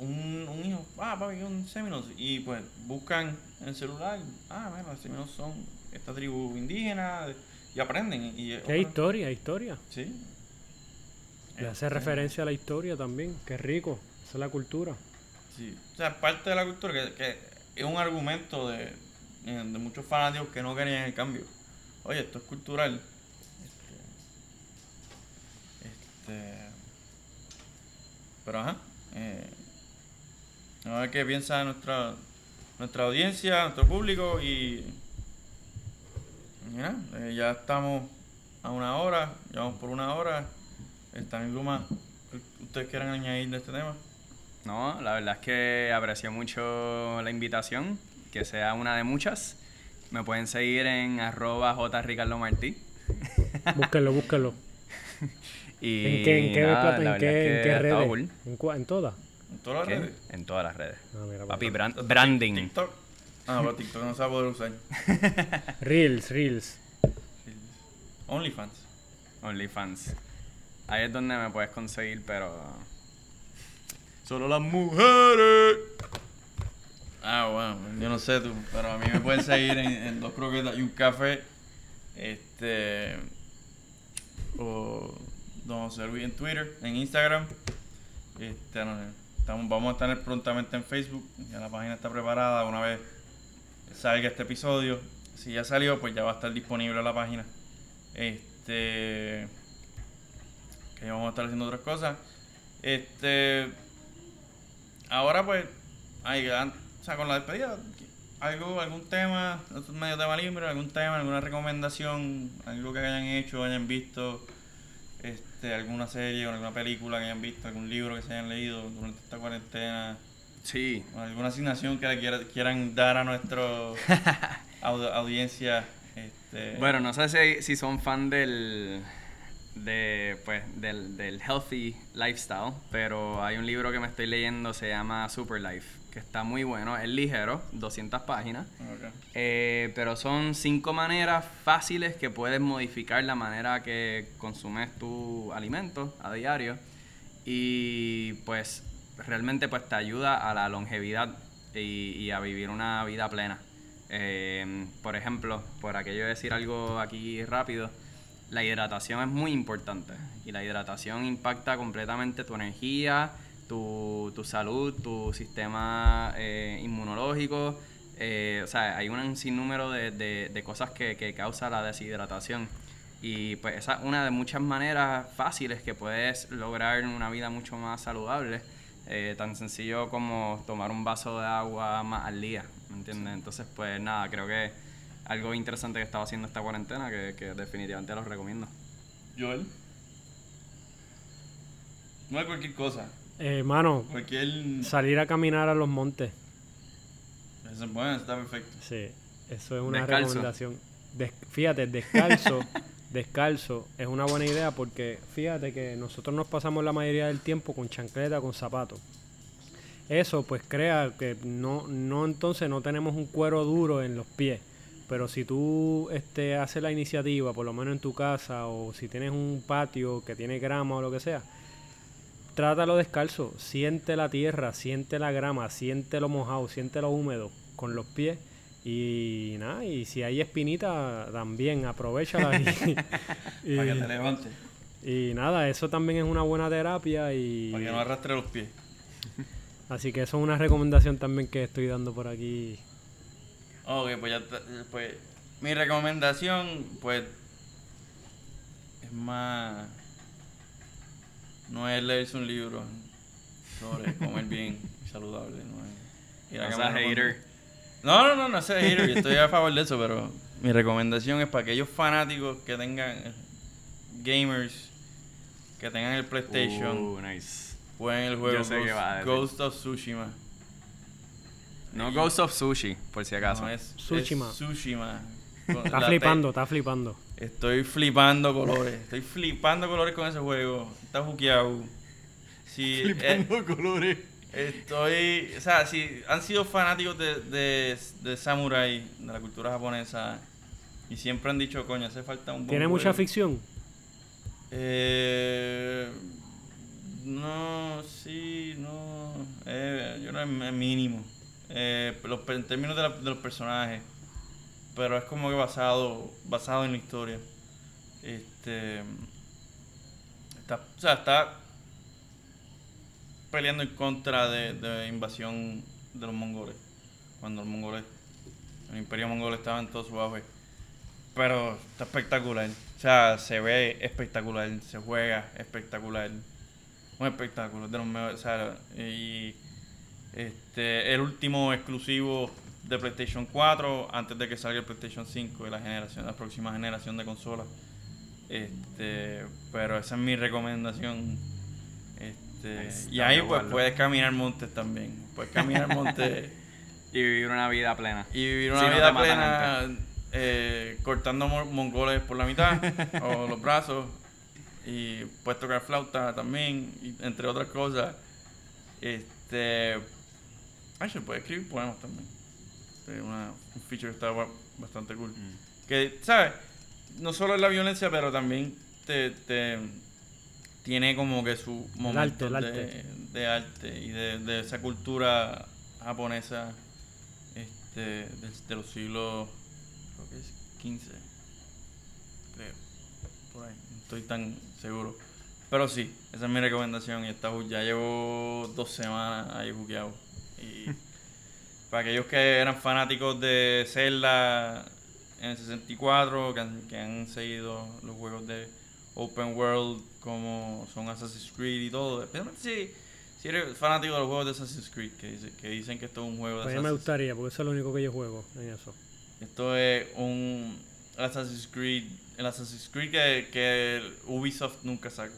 un, un hijo, ah, papi, un Seminoles, y pues buscan en el celular, ah, bueno, los Seminoles son esta tribu indígena, y aprenden, y hay historia, historia. sí. Le hace Este, referencia a la historia también. Qué rico. Esa es la cultura. Sí, o sea, parte de la cultura que, que es un argumento de, de muchos fanáticos que no querían el cambio. Oye, esto es cultural. Este, este, pero ajá. Eh, a ver qué piensa nuestra nuestra audiencia, nuestro público y mira, eh, ya estamos a una hora, ya vamos por una hora. Están Luma, ¿ustedes quieren añadir de este tema? No, la verdad es que aprecio mucho la invitación, que sea una de muchas. Me pueden seguir en arroba jricardomartí. Búsquenlo, búsquenlo. Y ¿En qué, en qué, nada, plata- la en qué, es en qué redes? cool. ¿En, todas? En todas las ¿Qué? redes. En todas las redes. Ah, mira, Papi, papá. bran- branding. TikTok. Ah, pero TikTok no se va a poder usar. Reels, Reels. OnlyFans. OnlyFans. Ahí es donde me puedes conseguir, pero. Solo las mujeres. Ah, bueno, yo no sé tú, pero a mí me pueden seguir en, en dos croquetas y un café. Este. O Don José Luis en Twitter, en Instagram. Este, no, estamos, vamos a estar prontamente en Facebook. Ya la página está preparada una vez salga este episodio. Si ya salió, pues ya va a estar disponible la página. Este. Que vamos a estar haciendo otras cosas. Este. Ahora pues, hay, o sea, con la despedida, algo, algún tema, otro medio tema libre, algún tema, alguna recomendación, algo que hayan hecho, hayan visto, este, alguna serie o alguna película que hayan visto, algún libro que se hayan leído durante esta cuarentena, Sí. o alguna asignación que le quieran dar a nuestra audiencia. Este, Bueno, no sé si, si son fan del, de, pues, del, del healthy lifestyle, pero hay un libro que me estoy leyendo, se llama Super Life, que está muy bueno, es ligero, 200 páginas, eh, pero son cinco maneras fáciles que puedes modificar la manera que consumes tu alimento a diario. Y pues realmente pues te ayuda a la longevidad y, y a vivir una vida plena. Eh, por ejemplo, por aquello de decir algo aquí rápido, la hidratación es muy importante. Y la hidratación impacta completamente tu energía, tu, tu salud, tu sistema eh, inmunológico. eh, o sea, hay un sinnúmero de, de- de cosas que, que causa la deshidratación. Y pues esa es una de muchas maneras fáciles que puedes lograr una vida mucho más saludable. eh, tan sencillo como tomar un vaso de agua más al día, ¿me entiendes? Entonces, pues nada, creo que algo interesante que estaba haciendo esta cuarentena que, que definitivamente los recomiendo. Joel. No es cualquier cosa. Eh, mano, Cualquier. salir a caminar a los montes. Eso es bueno, está perfecto. Sí, eso es una Descalzo. recomendación. Des- fíjate, descalzo, descalzo es una buena idea porque fíjate que nosotros nos pasamos la mayoría del tiempo con chancleta, con zapatos. Eso pues crea que no, no entonces no tenemos un cuero duro en los pies. Pero si tú este, haces la iniciativa, por lo menos en tu casa, o si tienes un patio que tiene grama o lo que sea, trátalo descalzo, siente la tierra, siente la grama, siente lo mojado, siente lo húmedo con los pies y nada, y si hay espinita también aprovechala y, y- Para que te levantes. y nada, eso también es una buena terapia y Para que no arrastre los pies. así que eso es una recomendación también que estoy dando por aquí. Ok, pues ya está- pues mi recomendación, pues es más no es leerse un libro sobre comer bien y saludable, no es ir a hater. No, no, no, no sé hater, yo estoy a favor de eso, pero mi recomendación es para aquellos fanáticos que tengan gamers que tengan el PlayStation, Uh, nice. jueguen el juego Ghost. Ghost of Tsushima. No Ghost of Sushi, por si acaso. No, es, Tsushima. es Tsushima. Está flipando, está flipando. Estoy flipando colores. Estoy flipando colores con ese juego. Está juqueado. Sí, eh, colores. estoy. O sea, si han sido fanáticos de, de, de Samurai, de la cultura japonesa, y siempre han dicho, coño, hace falta un buen ¿Tiene mucha juego". ficción? Eh, no, sí, no. Eh, yo no es es mínimo. Eh, los, per- en términos de, la- de los personajes. Pero es como que basado basado en la historia. Este. Está, o sea, está peleando en contra de, de invasión de los mongoles. Cuando los mongoles, el imperio mongol estaba en todo su auge. Pero está espectacular. O sea, se ve espectacular, se juega espectacular. Un espectáculo, de los mejores. O sea, y este, el último exclusivo de PlayStation 4 antes de que salga el PlayStation 5 y la generación, la próxima generación de consolas. Este, pero esa es mi recomendación. Este, y ahí pues puedes caminar montes también. Puedes caminar montes Y vivir una vida plena. y vivir una vida plena eh, cortando mo- mongoles por la mitad o los brazos y puedes tocar flauta también, y entre otras cosas. Este. Ay, se puede escribir poemas también. Es una, un feature que está ba- bastante cool. Mm. Que, ¿sabes? No solo es la violencia, pero también te, te tiene como que su momento arte, el de, arte. de arte y de, de esa cultura japonesa este, de, de los siglos, creo que es 15, creo, por ahí, no estoy tan seguro. Pero sí, esa es mi recomendación y está, ju- ya llevo dos semanas ahí buqueado. Y para aquellos que eran fanáticos de Zelda en el 64, que han, que han seguido los juegos de Open World como son Assassin's Creed y todo, especialmente si, si eres fanático de los juegos de Assassin's Creed, que, dice- que dicen que esto es un juego de Pues a mí me Assassin's gustaría, porque eso es lo único que yo juego en eso. Esto es un Assassin's Creed, el Assassin's Creed que, que Ubisoft nunca sacó.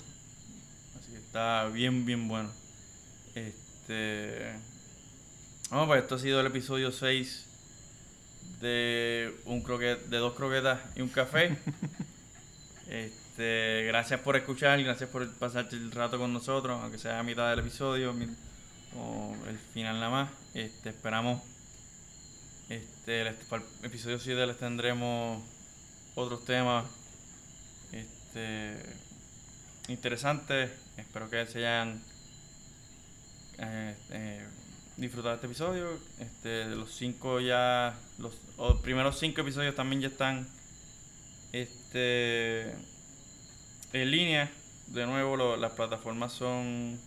Así que está bien, bien bueno. Este. Vamos, pues esto ha sido el episodio 6 de un croquet, de dos croquetas y un café. este, gracias por escuchar, gracias por pasarte el rato con nosotros, aunque sea a mitad del episodio o el final nada más. Este, esperamos este, el- para el episodio 7 les tendremos otros temas este, interesantes. Espero que se hayan eh, eh, disfrutado este episodio. Este, los cinco ya, los, los primeros cinco episodios también ya están este, en línea. De nuevo, lo- las plataformas son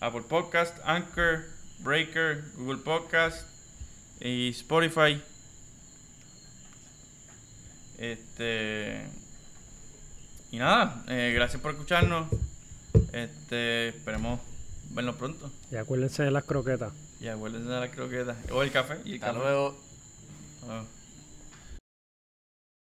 Apple Podcast, Anchor, Breaker, Google Podcast y Spotify. Este y nada, eh, gracias por escucharnos. Este, esperemos vernos pronto. Y acuérdense de las croquetas. Y acuérdense de la croqueta o el café y el Hasta café. luego. Hasta luego.